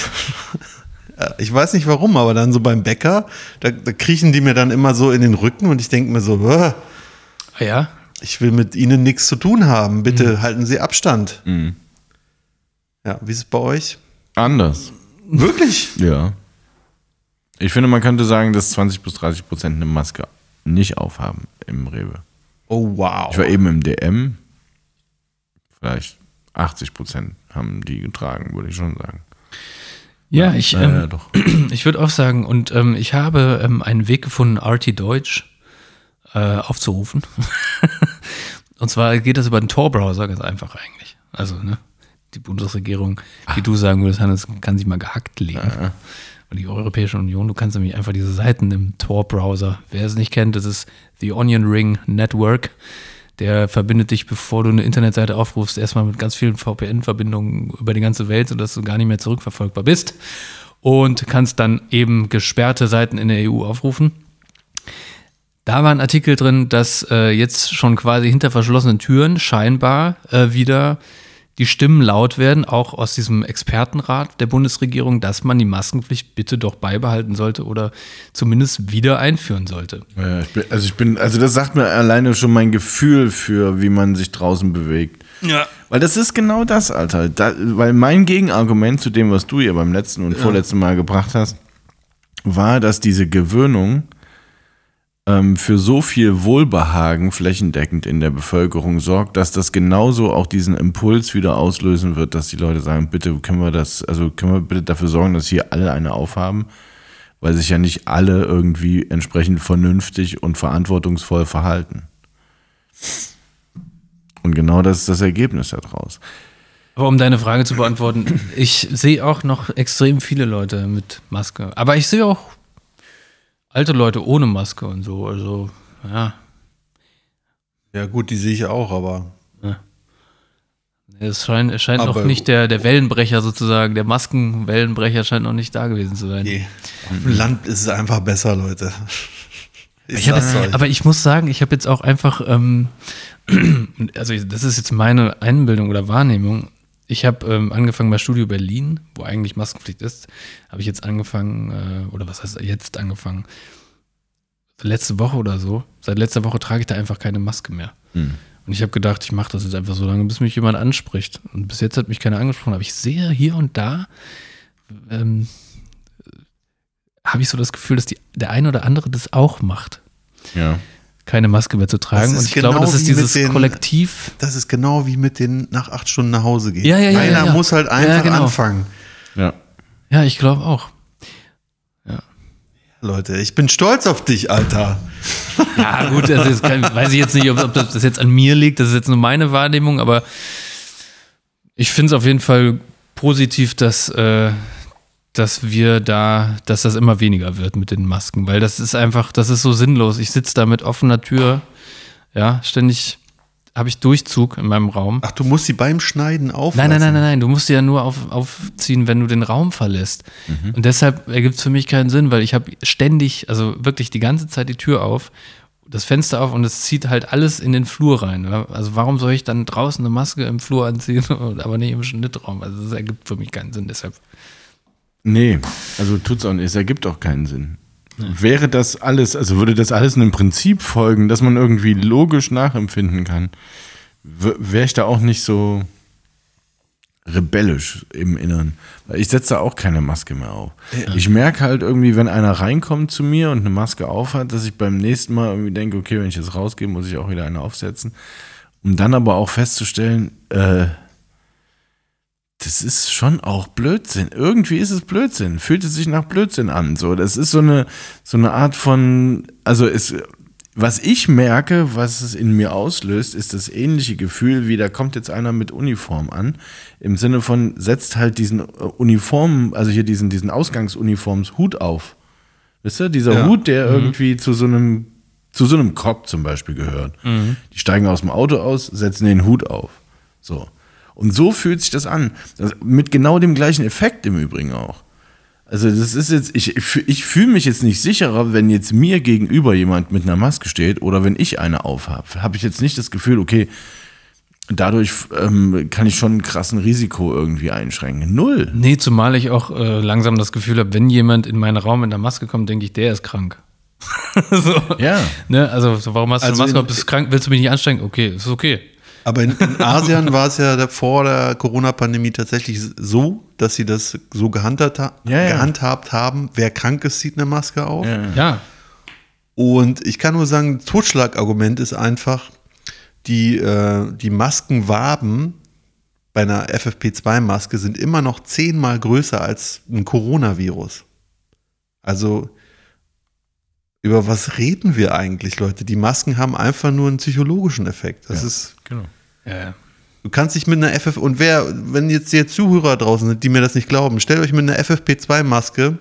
Äh, Ich weiß nicht warum, aber dann so beim Bäcker, da, da kriechen die mir dann immer so in den Rücken und ich denke mir so, "Bäh, Ah ja? Ich will mit Ihnen nichts zu tun haben. Bitte halten Sie Abstand. Ja, wie ist es bei euch? Anders. Wirklich? Ja. Ich finde, man könnte sagen, dass 20 bis 30 Prozent eine Maske nicht aufhaben im Rewe. Oh, wow. Ich war eben im DM. Vielleicht 80 Prozent haben die getragen, würde ich schon sagen. Ja, ich, ähm, ja, ich würde auch sagen, und ähm, ich habe ähm, einen Weg gefunden, RT Deutsch äh, aufzurufen. und zwar geht das über den Tor-Browser ganz einfach eigentlich. Also, ne, die Bundesregierung, wie du sagen würdest, Hannes, kann sich mal gehackt legen. Und die Europäische Union, du kannst nämlich einfach diese Seiten im Tor-Browser, wer es nicht kennt, das ist The Onion Ring Network. Der verbindet dich, bevor du eine Internetseite aufrufst, erstmal mit ganz vielen VPN-Verbindungen über die ganze Welt, sodass du gar nicht mehr zurückverfolgbar bist. Und kannst dann eben gesperrte Seiten in der EU aufrufen. Da war ein Artikel drin, dass äh, jetzt schon quasi hinter verschlossenen Türen scheinbar äh, wieder die Stimmen laut werden, auch aus diesem Expertenrat der Bundesregierung, dass man die Maskenpflicht bitte doch beibehalten sollte oder zumindest wieder einführen sollte. Ja, ich bin, also ich bin, also das sagt mir alleine schon mein Gefühl für, wie man sich draußen bewegt. Ja. Weil das ist genau das, Alter. Da, weil mein Gegenargument zu dem, was du hier beim letzten und vorletzten Mal gebracht hast, war, dass diese Gewöhnung für so viel Wohlbehagen flächendeckend in der Bevölkerung sorgt, dass das genauso auch diesen Impuls wieder auslösen wird, dass die Leute sagen, bitte können wir das, also können wir bitte dafür sorgen, dass hier alle eine aufhaben, weil sich ja nicht alle irgendwie entsprechend vernünftig und verantwortungsvoll verhalten. Und genau das ist das Ergebnis daraus. Aber um deine Frage zu beantworten, ich sehe auch noch extrem viele Leute mit Maske. Aber ich sehe auch alte Leute ohne Maske und so. Also, ja. Ja, gut, die sehe ich auch, aber Es scheint, es scheint noch Aber- nicht der, der Wellenbrecher sozusagen, der Maskenwellenbrecher scheint noch nicht da gewesen zu sein. Nee. Auf dem Land ist es einfach besser, Leute. Ich hab aber ich muss sagen, ich habe jetzt auch einfach, ähm, also das ist jetzt meine Einbildung oder Wahrnehmung. Ich habe ähm, angefangen bei Studio Berlin, wo eigentlich Maskenpflicht ist, habe ich jetzt angefangen, äh, oder was heißt jetzt angefangen? Letzte Woche oder so. Seit letzter Woche trage ich da einfach keine Maske mehr. Hm. Und ich habe gedacht, ich mache das jetzt einfach so lange, bis mich jemand anspricht. Und bis jetzt hat mich keiner angesprochen. Aber ich sehe hier und da, ähm, habe ich so das Gefühl, dass die, der eine oder andere das auch macht Ja. Keine Maske mehr zu tragen. Das Und ist ich glaube, genau das ist wie mit dieses den- Kollektiv. Das ist genau wie mit den nach acht Stunden nach Hause gehen. Ja, ja, ja, Einer ja, ja. muss halt Ja, einfach genau. anfangen. Ja. Ja, ich glaube auch. Leute, ich bin stolz auf dich, Alter. Ja, gut, also jetzt kann, weiß ich jetzt nicht, ob, ob das jetzt an mir liegt. Das ist jetzt nur meine Wahrnehmung, aber ich finde es auf jeden Fall positiv, dass, äh, dass wir da, dass das immer weniger wird mit den Masken, weil das ist einfach, das ist so sinnlos. Ich sitze da mit offener Tür, ja, ständig habe ich Durchzug in meinem Raum. Ach, du musst sie beim Schneiden auflassen. Nein, nein, nein, nein, nein. Du musst sie ja nur auf, aufziehen, wenn du den Raum verlässt. Und deshalb ergibt es für mich keinen Sinn, weil ich habe ständig, also wirklich die ganze Zeit die Tür auf, das Fenster auf und es zieht halt alles in den Flur rein. Also warum soll ich dann draußen eine Maske im Flur anziehen, aber nicht im Schnittraum? Also das ergibt für mich keinen Sinn. Deshalb. Nee, also tut's auch nicht. Es ergibt auch keinen Sinn. Wäre das alles, also würde das alles einem Prinzip folgen, dass man irgendwie logisch nachempfinden kann, wäre ich da auch nicht so rebellisch im Innern. Weil ich setze da auch keine Maske mehr auf. Ich merke halt irgendwie, wenn einer reinkommt zu mir und eine Maske aufhat, dass ich beim nächsten Mal irgendwie denke, okay, wenn ich jetzt rausgehe, muss ich auch wieder eine aufsetzen. Um dann aber auch festzustellen, äh, das ist schon auch Blödsinn. Irgendwie ist es Blödsinn. Fühlt es sich nach Blödsinn an. So, das ist so eine, so eine Art von, also es, was ich merke, was es in mir auslöst, ist das ähnliche Gefühl, wie da kommt jetzt einer mit Uniform an. Im Sinne von, setzt halt diesen äh, Uniform, also hier diesen, diesen Ausgangsuniformshut auf. Wisst ihr, dieser Ja. Hut, der irgendwie zu so einem, zu so einem Cop zum Beispiel gehört. Die steigen aus dem Auto aus, setzen den Hut auf. So. Und so fühlt sich das an. Das, mit genau dem gleichen Effekt im Übrigen auch. Also das ist jetzt, ich, ich fühl- ich fühle mich jetzt nicht sicherer, wenn jetzt mir gegenüber jemand mit einer Maske steht oder wenn ich eine aufhab. Habe ich jetzt nicht das Gefühl, okay, dadurch ähm, kann ich schon einen krassen Risiko irgendwie einschränken. Null. Nee, zumal ich auch äh, langsam das Gefühl habe, wenn jemand in meinen Raum in der Maske kommt, denke ich, der ist krank. so. Ja. Ne? Also, so, warum hast du Also eine Maske? Bist du krank? Willst du mich nicht anstrengen? Okay, ist okay. Aber in, in Asien war es ja vor der Corona-Pandemie tatsächlich so, dass sie das so gehandhabt, ha- Ja, ja. gehandhabt haben. Wer krank ist, zieht eine Maske auf. Ja. Ja, Und ich kann nur sagen, Totschlagargument ist einfach, die, äh, die Maskenwaben bei einer FFP2-Maske sind immer noch zehnmal größer als ein Coronavirus. Also, über was reden wir eigentlich, Leute? Die Masken haben einfach nur einen psychologischen Effekt. Das ist, Genau. ja, ja. du kannst dich mit einer FF, und wer, wenn jetzt hier Zuhörer draußen sind, die mir das nicht glauben, stellt euch mit einer FFP2-Maske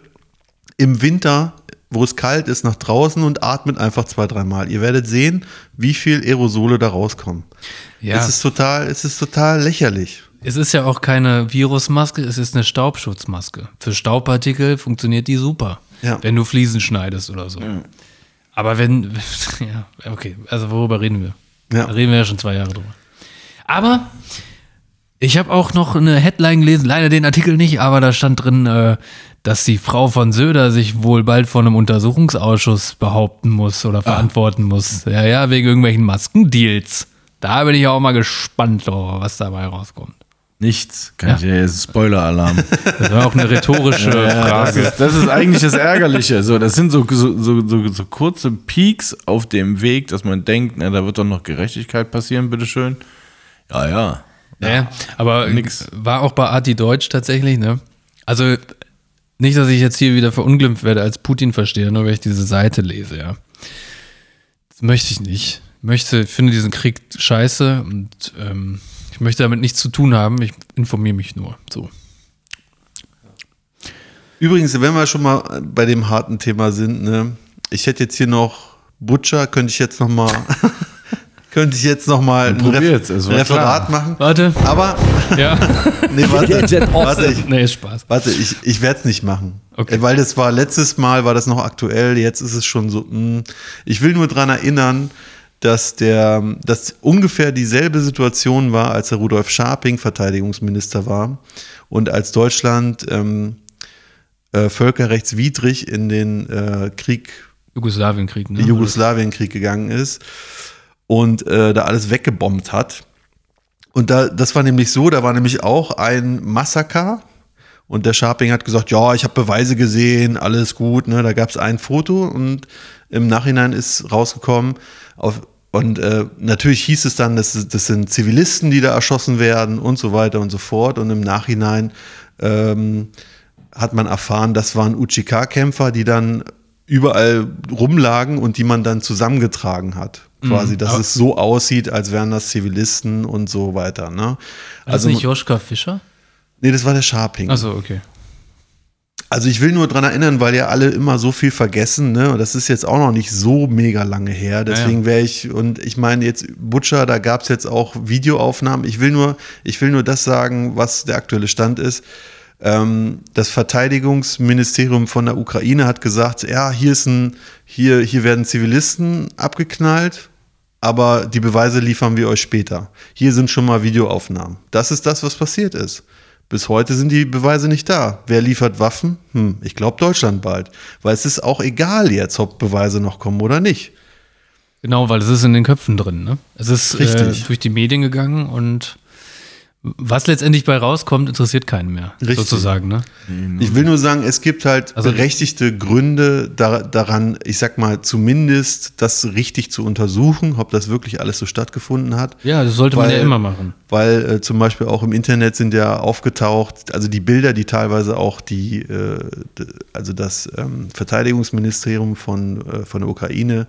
im Winter, wo es kalt ist, nach draußen und atmet einfach zwei, dreimal. Ihr werdet sehen, wie viel Aerosole da rauskommen. Ja. Es ist total, es ist total lächerlich. Es ist ja auch keine Virusmaske, es ist eine Staubschutzmaske. Für Staubpartikel funktioniert die super, Ja. wenn du Fliesen schneidest oder so. Aber wenn, ja, okay, also worüber reden wir? Ja. Da reden wir ja schon zwei Jahre drüber. Aber ich habe auch noch eine Headline gelesen, leider den Artikel nicht, aber da stand drin, äh, dass die Frau von Söder sich wohl bald vor einem Untersuchungsausschuss behaupten muss oder verantworten muss. Ja, ja, wegen irgendwelchen Maskendeals. Da bin ich auch mal gespannt, oh, was dabei rauskommt. Nichts. Kann Ja. ich jetzt Spoiler-Alarm. Das war auch eine rhetorische Das Frage. ist, das ist eigentlich das Ärgerliche. So, das sind so, so, so, so, kurze Peaks auf dem Weg, dass man denkt, na, da wird doch noch Gerechtigkeit passieren, bitteschön. Ja, ja. Ja, aber Nix. war auch bei Arti Deutsch tatsächlich, ne? Also nicht, dass ich jetzt hier wieder verunglimpft werde als Putin-Versteher, nur weil ich diese Seite lese, ja. Das möchte ich nicht. Ich möchte, finde diesen Krieg scheiße und ähm, ich möchte damit nichts zu tun haben. Ich informiere mich nur. So. Übrigens, wenn wir schon mal bei dem harten Thema sind, ne, ich hätte jetzt hier noch Butcher, könnte ich jetzt noch mal, könnte ich jetzt noch mal ein Ref Referat klar. machen. Warte. Aber, Ja. nee, warte, warte, ich, nee, ist Spaß. warte, ich, ich werde es nicht machen. Okay. Weil das war letztes Mal, war das noch aktuell, jetzt ist es schon so, mh. ich will nur dran erinnern, dass der, dass ungefähr dieselbe Situation war, als der Rudolf Scharping Verteidigungsminister war und als Deutschland ähm, äh, völkerrechtswidrig in den äh, Krieg Jugoslawienkrieg, ne? Jugoslawienkrieg gegangen ist und äh, da alles weggebombt hat. Und da, das war nämlich so, da war nämlich auch ein Massaker und der Scharping hat gesagt, ja, ich habe Beweise gesehen, alles gut. Ne? Da gab es ein Foto und im Nachhinein ist rausgekommen, auf, und äh, natürlich hieß es dann, das, das sind Zivilisten, die da erschossen werden und so weiter und so fort. Und im Nachhinein ähm, hat man erfahren, das waren UCK-Kämpfer, die dann überall rumlagen und die man dann zusammengetragen hat. Quasi, dass aber- es so aussieht, als wären das Zivilisten und so weiter. Ne? War das Also, nicht Joschka Fischer? nee, das war der Sharping. Achso, okay. Also ich will nur dran erinnern, weil ja alle immer so viel vergessen, ne? Und das ist jetzt auch noch nicht so mega lange her. Deswegen wäre ich, und ich meine jetzt Butcher, da gab es jetzt auch Videoaufnahmen. Ich will nur, ich will nur das sagen, was der aktuelle Stand ist. Ähm, das Verteidigungsministerium von der Ukraine hat gesagt, ja, hier ist ein, hier, hier werden Zivilisten abgeknallt, aber die Beweise liefern wir euch später. Hier sind schon mal Videoaufnahmen. Das ist das, was passiert ist. Bis heute sind die Beweise nicht da. Wer liefert Waffen? Hm, ich glaube Deutschland bald. Weil es ist auch egal jetzt, ob Beweise noch kommen oder nicht. Genau, weil es ist in den Köpfen drin, ne? Es ist äh, Richtig. durch die Medien gegangen und was letztendlich bei rauskommt, interessiert keinen mehr, Richtig. sozusagen, ne? Ich will nur sagen, es gibt halt Also- berechtigte Gründe da, daran, ich sag mal, zumindest das richtig zu untersuchen, ob das wirklich alles so stattgefunden hat. Ja, das sollte man Weil- ja immer machen. Weil äh, zum Beispiel auch im Internet sind ja aufgetaucht, also die Bilder, die teilweise auch die, äh, also das ähm, Verteidigungsministerium von, äh, von der Ukraine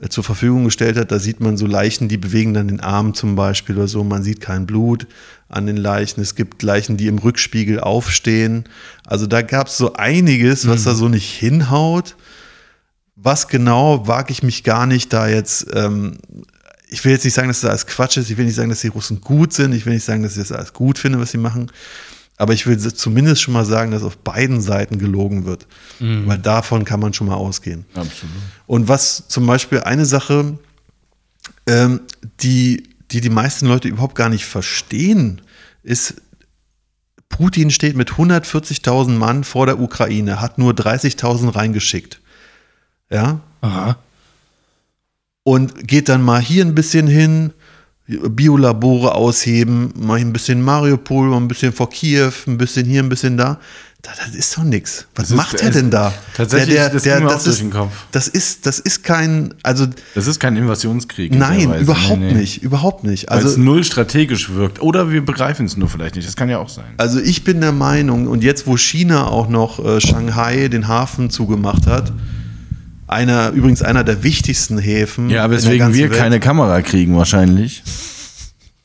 äh, zur Verfügung gestellt hat, da sieht man so Leichen, die bewegen dann den Arm zum Beispiel oder so, man sieht kein Blut an den Leichen. Es gibt Leichen, die im Rückspiegel aufstehen. Also da gab es so einiges, was da so nicht hinhaut. Was genau, wage ich mich gar nicht da jetzt ähm, ich will jetzt nicht sagen, dass das alles Quatsch ist, ich will nicht sagen, dass die Russen gut sind, ich will nicht sagen, dass ich das alles gut finde, was sie machen, aber ich will zumindest schon mal sagen, dass auf beiden Seiten gelogen wird, weil davon kann man schon mal ausgehen. Absolut. Und was zum Beispiel eine Sache, ähm, die, die die meisten Leute überhaupt gar nicht verstehen, ist, Putin steht mit 140.000 Mann vor der Ukraine, hat nur 30.000 reingeschickt. Ja, Aha. und geht dann mal hier ein bisschen hin, Biolabore ausheben, mal ein bisschen Mariupol, mal ein bisschen vor Kiew, ein bisschen hier, ein bisschen da. Da, das ist doch nichts. Was ist- macht er es- denn da? tatsächlich, das ging mir auch das ist, den Kopf. Das ist, das ist kein, also Das ist kein Invasionskrieg. in der nein, überhaupt Nee, nee. nicht, überhaupt nicht. Also, null strategisch wirkt. Oder wir begreifen es nur vielleicht nicht. Das kann ja auch sein. also ich bin der Meinung, und jetzt, wo China auch noch äh, Shanghai den Hafen zugemacht hat, einer, übrigens einer der wichtigsten Häfen. Ja, weswegen wir Welt. keine Kamera kriegen wahrscheinlich.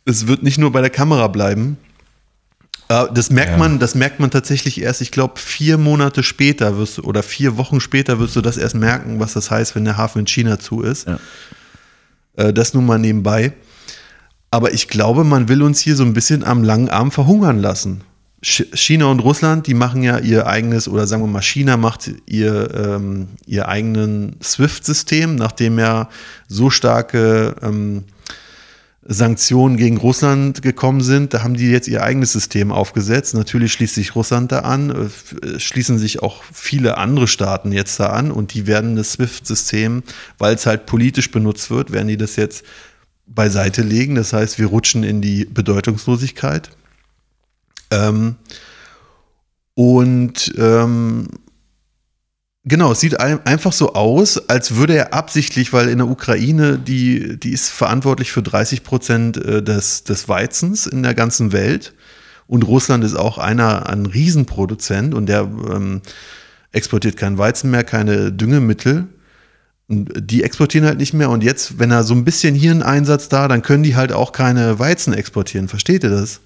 es wird nicht nur bei der Kamera bleiben. Äh, Das merkt Ja. man, das merkt man tatsächlich erst, ich glaube, vier Monate später wirst du, oder vier Wochen später wirst du das erst merken, was das heißt, wenn der Hafen in China zu ist. Ja. Äh, Das nun mal nebenbei. Aber ich glaube, man will uns hier so ein bisschen am langen Arm verhungern lassen. Ch- China und Russland, die machen ja ihr eigenes, oder sagen wir mal, China macht ihr, ähm, ihr eigenen SWIFT-System, nachdem ja so starke ähm, Sanktionen gegen Russland gekommen sind, da haben die jetzt ihr eigenes System aufgesetzt. Natürlich schließt sich Russland da an, äh, äh, schließen sich auch viele andere Staaten jetzt da an und die werden das SWIFT-System, weil es halt politisch benutzt wird, werden die das jetzt beiseite legen. Das heißt, wir rutschen in die Bedeutungslosigkeit. Ähm, und ähm, Genau, es sieht ein- einfach so aus, als würde er absichtlich, weil in der Ukraine, die, die ist verantwortlich für 30 Prozent äh, des, des Weizens in der ganzen Welt. Und Russland ist auch einer, ein Riesenproduzent und der ähm, exportiert kein Weizen mehr, keine Düngemittel. Und die exportieren halt nicht mehr. Und jetzt, wenn er so ein bisschen hier einen Einsatz da, dann können die halt auch keine Weizen exportieren. Versteht ihr das?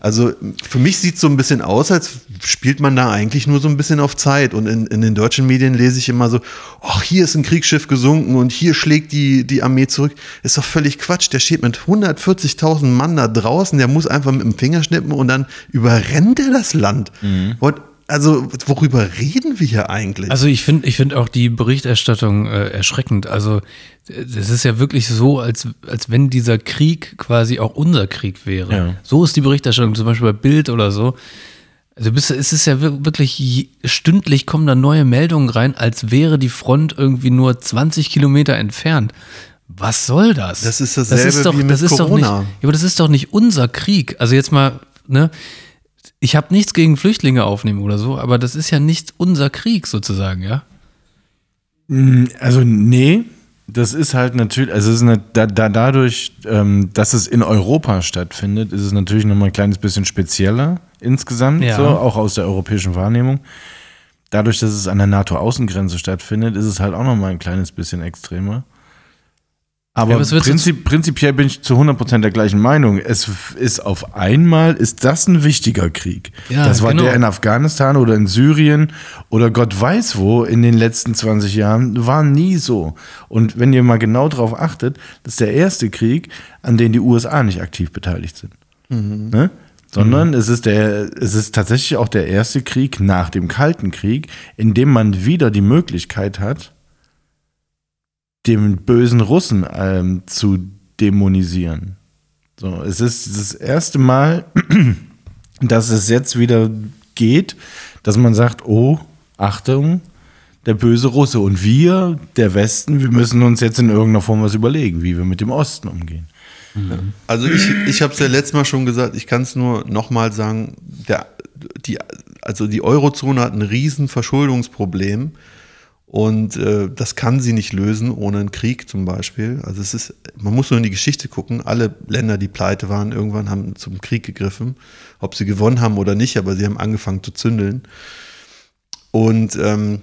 Also für mich sieht es so ein bisschen aus, als spielt man da eigentlich nur so ein bisschen auf Zeit. Und in, in den deutschen Medien lese ich immer so, ach, hier ist ein Kriegsschiff gesunken und hier schlägt die, die Armee zurück. Ist doch völlig Quatsch. Der steht mit 140.000 Mann da draußen, der muss einfach mit dem Finger schnippen und dann überrennt er das Land. What? Also, worüber reden wir hier eigentlich? Also ich finde ich finde auch die Berichterstattung äh, erschreckend. Also es ist ja wirklich so, als, als wenn dieser Krieg quasi auch unser Krieg wäre. Ja. So ist die Berichterstattung, zum Beispiel bei Bild oder so. Also bist, es ist ja wir- wirklich, stündlich kommen da neue Meldungen rein, als wäre die Front irgendwie nur 20 Kilometer entfernt. Was soll das? Das ist dasselbe doch, wie mit das ist Doch Corona. nicht, ja, aber das ist doch nicht unser Krieg. Also jetzt mal, ne? Ich habe nichts gegen Flüchtlinge aufnehmen oder so, aber das ist ja nicht unser Krieg sozusagen, ja? Also nee, das ist halt natürlich, also es ist eine, da, da, dadurch, ähm, dass es in Europa stattfindet, ist es natürlich nochmal ein kleines bisschen spezieller insgesamt, Ja. so, auch aus der europäischen Wahrnehmung. Dadurch, dass es an der NATO-Außengrenze stattfindet, ist es halt auch nochmal ein kleines bisschen extremer. Aber Ja, prinzip, prinzipiell bin ich zu 100% der gleichen Meinung. Es ist auf einmal, ist das ein wichtiger Krieg. Ja, das war genau. der in Afghanistan oder in Syrien oder Gott weiß wo in den letzten 20 Jahren, war nie so. Und wenn ihr mal genau darauf achtet, das ist der erste Krieg, an dem die USA nicht aktiv beteiligt sind. Ne? Sondern es, ist der, es ist tatsächlich auch der erste Krieg nach dem Kalten Krieg, in dem man wieder die Möglichkeit hat, den bösen Russen ähm, zu dämonisieren. So, es ist das erste Mal, dass es jetzt wieder geht, dass man sagt, oh, Achtung, der böse Russe. Und wir, der Westen, wir müssen uns jetzt in irgendeiner Form was überlegen, wie wir mit dem Osten umgehen. Also ich, ich habe es ja letztes Mal schon gesagt, ich kann es nur nochmal sagen, der, die, also die Eurozone hat ein riesen Verschuldungsproblem und äh, das kann sie nicht lösen ohne einen Krieg zum Beispiel. Also es ist, man muss nur in die Geschichte gucken, alle Länder, die pleite waren, irgendwann haben zum Krieg gegriffen, ob sie gewonnen haben oder nicht, aber sie haben angefangen zu zündeln. Und ähm,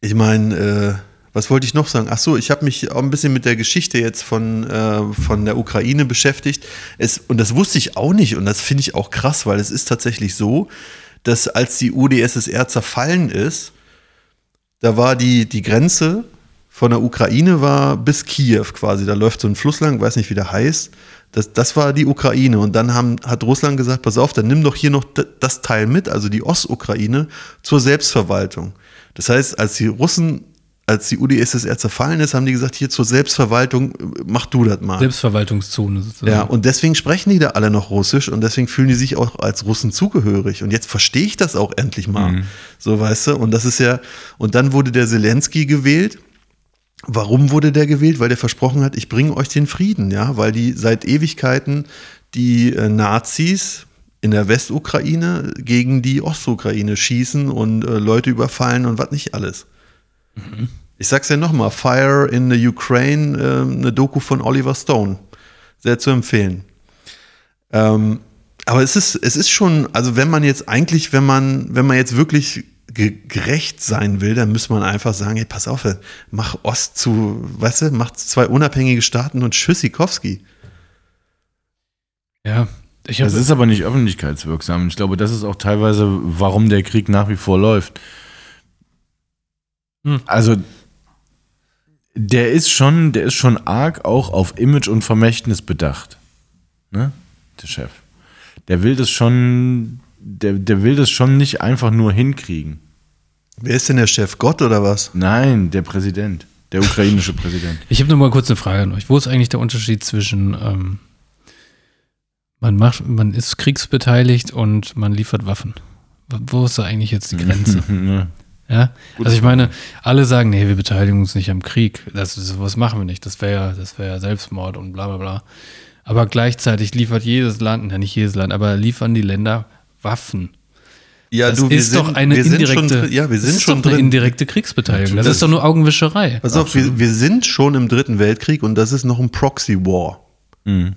ich meine, äh, was wollte ich noch sagen? Ach so, ich habe mich auch ein bisschen mit der Geschichte jetzt von, äh, von der Ukraine beschäftigt. Es, und das wusste ich auch nicht und das finde ich auch krass, weil es ist tatsächlich so, dass als die UdSSR zerfallen ist, da war die, die Grenze von der Ukraine war bis Kiew quasi. Da läuft so ein Fluss lang, weiß nicht, wie der heißt. Das, das war die Ukraine. Und dann haben, hat Russland gesagt, pass auf, dann nimm doch hier noch das Teil mit, also die Ostukraine, zur Selbstverwaltung. Das heißt, als die Russen, als die UdSSR zerfallen ist, haben die gesagt, hier zur Selbstverwaltung, äh, mach du das mal. Selbstverwaltungszone sozusagen. Ja, und deswegen sprechen die da alle noch Russisch und deswegen fühlen die sich auch als Russen zugehörig. Und jetzt verstehe ich das auch endlich mal. So, weißt du? Und das ist ja, und dann wurde der Zelensky gewählt. Warum wurde der gewählt? Weil der versprochen hat, ich bringe euch den Frieden, ja, weil die seit Ewigkeiten die äh, Nazis in der Westukraine gegen die Ostukraine schießen und äh, Leute überfallen und was nicht alles. Ich sag's ja nochmal, Fire in the Ukraine, äh, eine Doku von Oliver Stone. Sehr zu empfehlen. Ähm, aber es ist, es ist schon, also wenn man jetzt eigentlich, wenn man, wenn man jetzt wirklich ge gerecht sein will, dann muss man einfach sagen, hey, pass auf, mach Ost zu, weißt du, mach zwei unabhängige Staaten und Tschüssikowski. ja. Ich hab, Das ist aber nicht öffentlichkeitswirksam. Ich glaube, das ist auch teilweise, warum der Krieg nach wie vor läuft. Hm. Also, der ist schon, der ist schon arg auch auf Image und Vermächtnis bedacht. Ne? Der Chef. Der will das schon, der, der will das schon nicht einfach nur hinkriegen. Wer ist denn der Chef? Gott oder was? Nein, der Präsident. Der ukrainische Präsident. Ich habe nur mal kurz eine Frage an euch. Wo ist eigentlich der Unterschied zwischen ähm, man macht, man ist kriegsbeteiligt und man liefert Waffen? Wo ist da eigentlich jetzt die Grenze? Ja? Also ich meine, alle sagen, nee, wir beteiligen uns nicht am Krieg. Das, sowas machen wir nicht. Das wäre ja, das wäre ja Selbstmord und bla bla bla. Aber gleichzeitig liefert jedes Land, ja nicht jedes Land, aber liefern die Länder Waffen. Ja, Das ist doch eine wir sind indirekte, Schon, ja, wir sind schon drin. indirekte Kriegsbeteiligung. Das, Das- ist doch nur Augenwischerei. Pass auf, wir, wir sind schon im Dritten Weltkrieg und das ist noch ein Proxy-War. Mhm.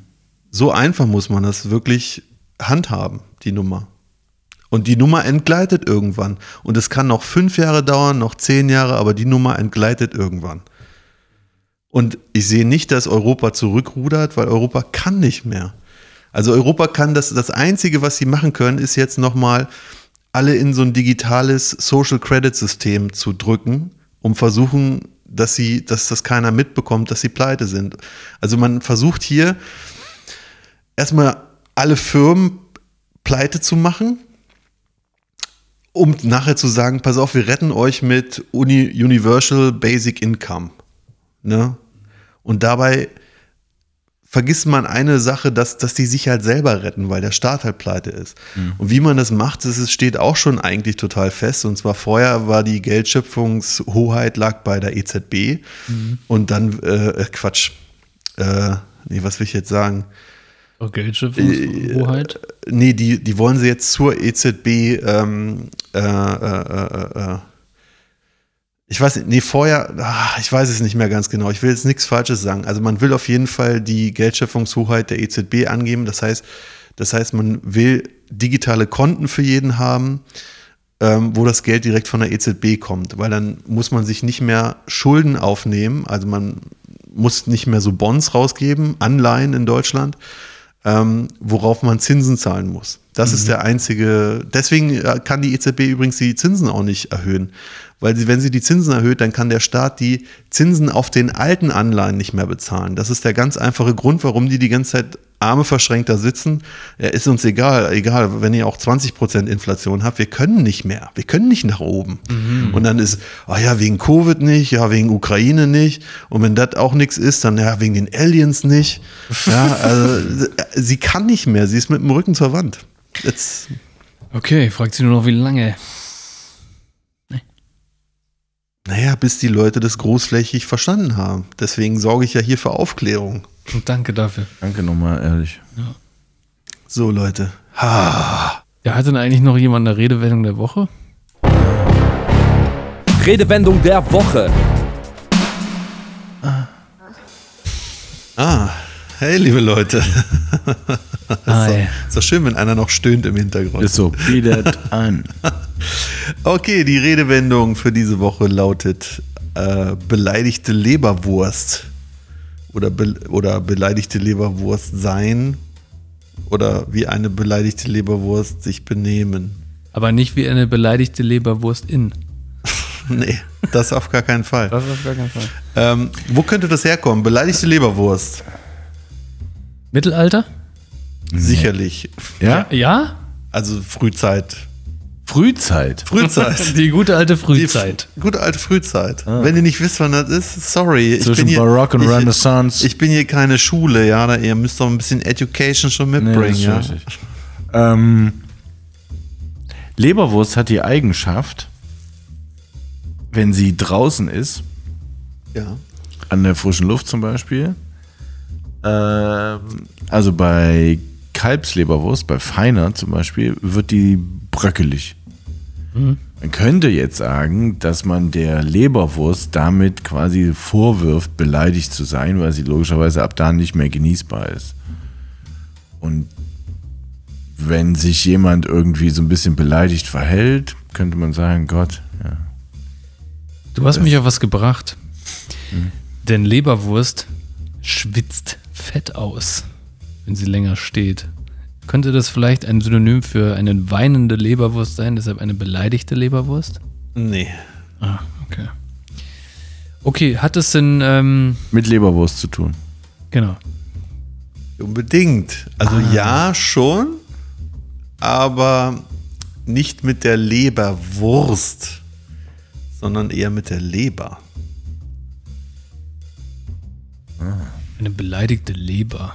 So einfach muss man das wirklich handhaben, die Nummer. Und die Nummer entgleitet irgendwann. Und es kann noch fünf Jahre dauern, noch zehn Jahre, aber die Nummer entgleitet irgendwann. Und ich sehe nicht, dass Europa zurückrudert, weil Europa kann nicht mehr. Also Europa kann das, das Einzige, was sie machen können, ist jetzt nochmal alle in so ein digitales Social Credit System zu drücken, um versuchen, dass sie, dass das keiner mitbekommt, dass sie pleite sind. Also man versucht hier erstmal alle Firmen pleite zu machen, um nachher zu sagen, pass auf, wir retten euch mit Uni Universal Basic Income. Ne? Und dabei vergisst man eine Sache, dass, dass die sich halt selber retten, weil der Staat halt pleite ist. Mhm. Und wie man das macht, das steht auch schon eigentlich total fest. Und zwar vorher war die Geldschöpfungshoheit lag bei der EZB mhm. und dann, äh, Quatsch, äh, nee, was will ich jetzt sagen? Oh, Geldschöpfungshoheit? Äh, nee, die, die wollen sie jetzt zur EZB ähm, äh, äh, äh ich weiß nicht, nee, vorher, ach, ich weiß es nicht mehr ganz genau. Ich will jetzt nichts Falsches sagen. Also man will auf jeden Fall die Geldschöpfungshoheit der EZB angeben. Das heißt, das heißt, man will digitale Konten für jeden haben, ähm, wo das Geld direkt von der EZB kommt, weil dann muss man sich nicht mehr Schulden aufnehmen. Also man muss nicht mehr so Bonds rausgeben, Anleihen in Deutschland, ähm, worauf man Zinsen zahlen muss. Das mhm. ist der einzige. Deswegen äh, kann die EZB übrigens die Zinsen auch nicht erhöhen, weil sie, wenn sie die Zinsen erhöht, dann kann der Staat die Zinsen auf den alten Anleihen nicht mehr bezahlen. Das ist der ganz einfache Grund, warum die die ganze Zeit Arme verschränkt da sitzen. Ja, ist uns egal, egal, wenn ihr auch 20 Prozent Inflation habt, wir können nicht mehr, wir können nicht nach oben. Mhm. Und dann ist, ah oh ja, wegen Covid nicht, ja, wegen Ukraine nicht. Und wenn das auch nichts ist, dann ja, wegen den Aliens nicht. Ja, also sie kann nicht mehr, sie ist mit dem Rücken zur Wand. Jetzt. Okay, fragt sie nur noch, wie lange. Naja, bis die Leute das großflächig verstanden haben. Deswegen sorge ich ja hier für Aufklärung. Und danke dafür. Danke nochmal, ehrlich. Ja. So, Leute. Ha. Ja, hat denn eigentlich noch jemand eine Redewendung der Woche? Redewendung der Woche. Ah. ah. Hey, liebe Leute. Ah, ist, doch, ist doch schön, wenn einer noch stöhnt im Hintergrund. Ist so, bietet an. Okay, die Redewendung für diese Woche lautet äh, beleidigte Leberwurst. Oder, be oder beleidigte Leberwurst sein. Oder wie eine beleidigte Leberwurst sich benehmen. Aber nicht wie eine beleidigte Leberwurst in. nee, das auf gar keinen Fall. Das auf gar keinen Fall. Ähm, wo könnte das herkommen? Beleidigte Leberwurst. Mittelalter? Sicherlich. Ja? Ja? Also Frühzeit. Frühzeit. Frühzeit. Die gute alte Frühzeit. Die gute alte Frühzeit. Ah. Wenn ihr nicht wisst, wann das ist, sorry. Zwischen bin Barock und ich, Renaissance. Ich bin hier keine Schule, ja. Da, ihr müsst doch ein bisschen Education schon mitbringen, nee, ja. Ähm, Leberwurst hat die Eigenschaft, wenn sie draußen ist, ja. an der frischen Luft zum Beispiel, ähm, also bei Kalbsleberwurst, bei Feiner zum Beispiel, wird die bröckelig. Mhm. Man könnte jetzt sagen, dass man der Leberwurst damit quasi vorwirft, beleidigt zu sein, weil sie logischerweise ab da nicht mehr genießbar ist. Und wenn sich jemand irgendwie so ein bisschen beleidigt verhält, könnte man sagen, Gott, ja. Du hast mich auf was gebracht. Hm. Denn Leberwurst schwitzt fett aus, wenn sie länger steht. Könnte das vielleicht ein Synonym für eine weinende Leberwurst sein, deshalb eine beleidigte Leberwurst? Nee. Ah, okay. Okay, hat es denn. Ähm, Mit Leberwurst zu tun? Genau. Unbedingt. Also ah. ja, schon, aber nicht mit der Leberwurst, sondern eher mit der Leber. Eine beleidigte Leber.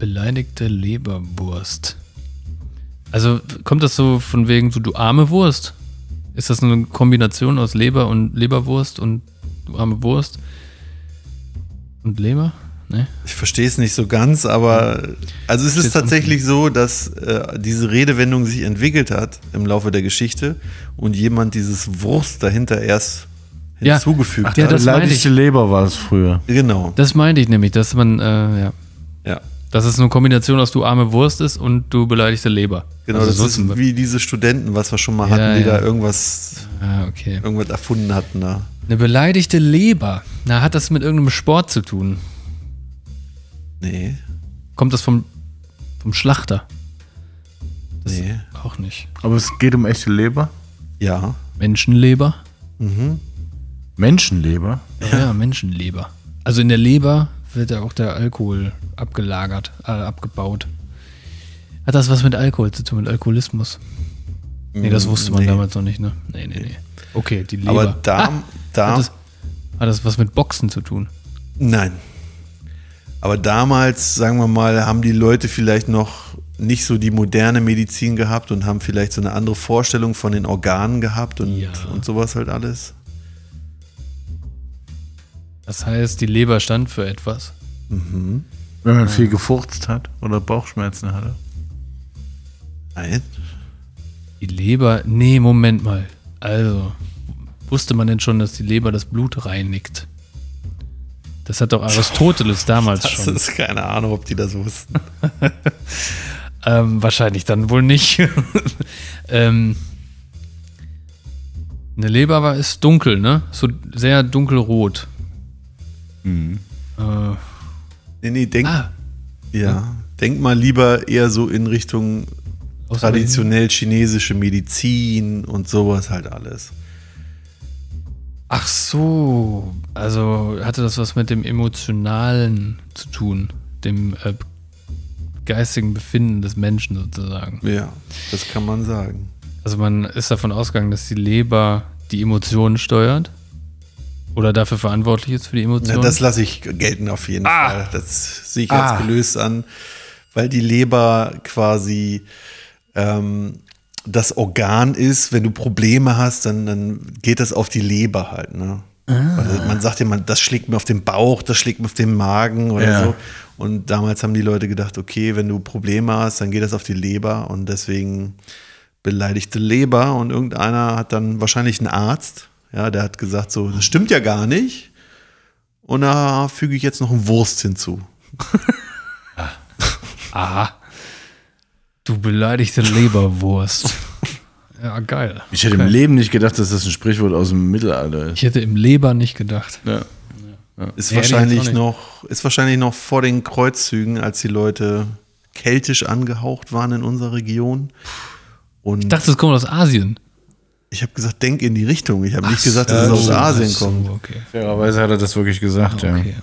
Beleidigte Leberwurst. Also kommt das so von wegen so du arme Wurst? Ist das eine Kombination aus Leber und Leberwurst und du arme Wurst und Leber? Nee. Ich verstehe es nicht so ganz, aber also es ist tatsächlich so, dass äh, diese Redewendung sich entwickelt hat im Laufe der Geschichte und jemand dieses Wurst dahinter erst hinzugefügt Ach, ja, hat. das Beleidigte Leber war es früher. Genau. Das meinte ich nämlich, dass man, äh, ja. Ja. Dass es eine Kombination aus du arme Wurst ist und du beleidigte Leber. Genau, Also das ist wie diese Studenten, was wir schon mal Ja, hatten, die ja. da irgendwas, Ah, okay. irgendwas erfunden hatten. Da. Eine beleidigte Leber. Na, hat das mit irgendeinem Sport zu tun? Nee, Kommt das vom, vom Schlachter? nee. Auch nicht. Aber es geht um echte Leber. Ja. Menschenleber? Menschenleber. Ja, Menschenleber. Also in der Leber wird ja auch der Alkohol abgelagert, äh, abgebaut. Hat das was mit Alkohol zu tun, mit Alkoholismus? Nee, das wusste man nee. damals noch nicht, ne? Nee, nee, nee. Okay, die Leber. Aber da, Ah, da, hat, das, hat das was mit Boxen zu tun? nein. Aber damals, sagen wir mal, haben die Leute vielleicht noch nicht so die moderne Medizin gehabt und haben vielleicht so eine andere Vorstellung von den Organen gehabt und, Ja. und sowas halt alles. Das heißt, die Leber stand für etwas. Wenn man viel gefurzt hat oder Bauchschmerzen hatte. Nein. Die Leber, nee, Moment mal. Also, wusste man denn schon, dass die Leber das Blut reinigt? Das hat doch Aristoteles damals Das schon. ist keine Ahnung, ob die das wussten. Ähm, wahrscheinlich dann wohl nicht. ähm, eine Leber war, ist dunkel, ne? So sehr dunkelrot. Äh, Nee, nee, denk, ah, ja. denk mal lieber eher so in Richtung traditionell chinesische Medizin und sowas halt alles. Ach so, also hatte das was mit dem Emotionalen zu tun, dem äh, geistigen Befinden des Menschen sozusagen. Ja, das kann man sagen. Also man ist davon ausgegangen, dass die Leber die Emotionen steuert oder dafür verantwortlich ist für die Ja, Emotionen. das lasse ich gelten auf jeden Ah. Fall. Das sehe ich Ah. als gelöst an, weil die Leber quasi ähm, das Organ ist. Wenn du Probleme hast, dann, dann geht das auf die Leber halt. Ne? Also man sagt ja, man, das schlägt mir auf den Bauch, das schlägt mir auf den Magen oder Ja. so. Und damals haben die Leute gedacht, okay, wenn du Probleme hast, dann geht das auf die Leber und deswegen beleidigte Leber und irgendeiner hat dann wahrscheinlich einen Arzt, ja, der hat gesagt so, das stimmt ja gar nicht. Und da füge ich jetzt noch einen Wurst hinzu. Aha. Du beleidigte Leberwurst. ja, geil. Ich hätte im Leben nicht gedacht, dass das ein Sprichwort aus dem Mittelalter ist. Ich hätte im Leber nicht gedacht. Ja. Ist Ja, hätte ich wahrscheinlich noch, ist wahrscheinlich noch vor den Kreuzzügen, als die Leute keltisch angehaucht waren in unserer Region. Und Ich dachte, es kommt aus Asien. Ich habe gesagt, denk in die Richtung. Ich habe nicht gesagt, dass es aus Asien so, kommt. Okay. Fairerweise hat er das wirklich gesagt, ja. okay.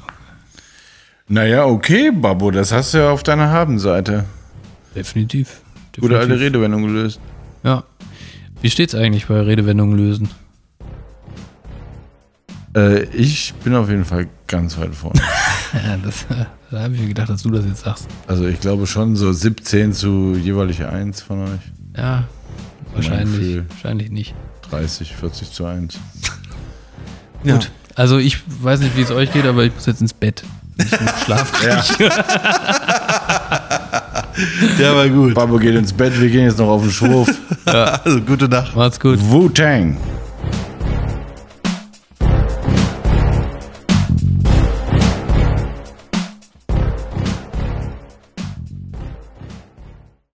Naja, okay, Babbo, das hast du ja auf deiner Habenseite. Definitiv. Gute alte Definitiv. Redewendung gelöst. Ja. Wie steht's eigentlich bei Redewendungen lösen? Äh, ich bin auf jeden Fall ganz weit vorne. Das, äh, da habe ich mir gedacht, dass du das jetzt sagst. also ich glaube schon so 17 zu jeweilig 1 von euch. Ja, wahrscheinlich, wahrscheinlich nicht. 30, 40 zu 1. Ja. Gut. Also ich weiß nicht, wie es euch geht, aber ich muss jetzt ins Bett. Ich muss schlafen. Der war gut. Babbo geht ins Bett, wir gehen jetzt noch auf den Schwurf. Also gute Nacht. Macht's gut. Wu-Tang.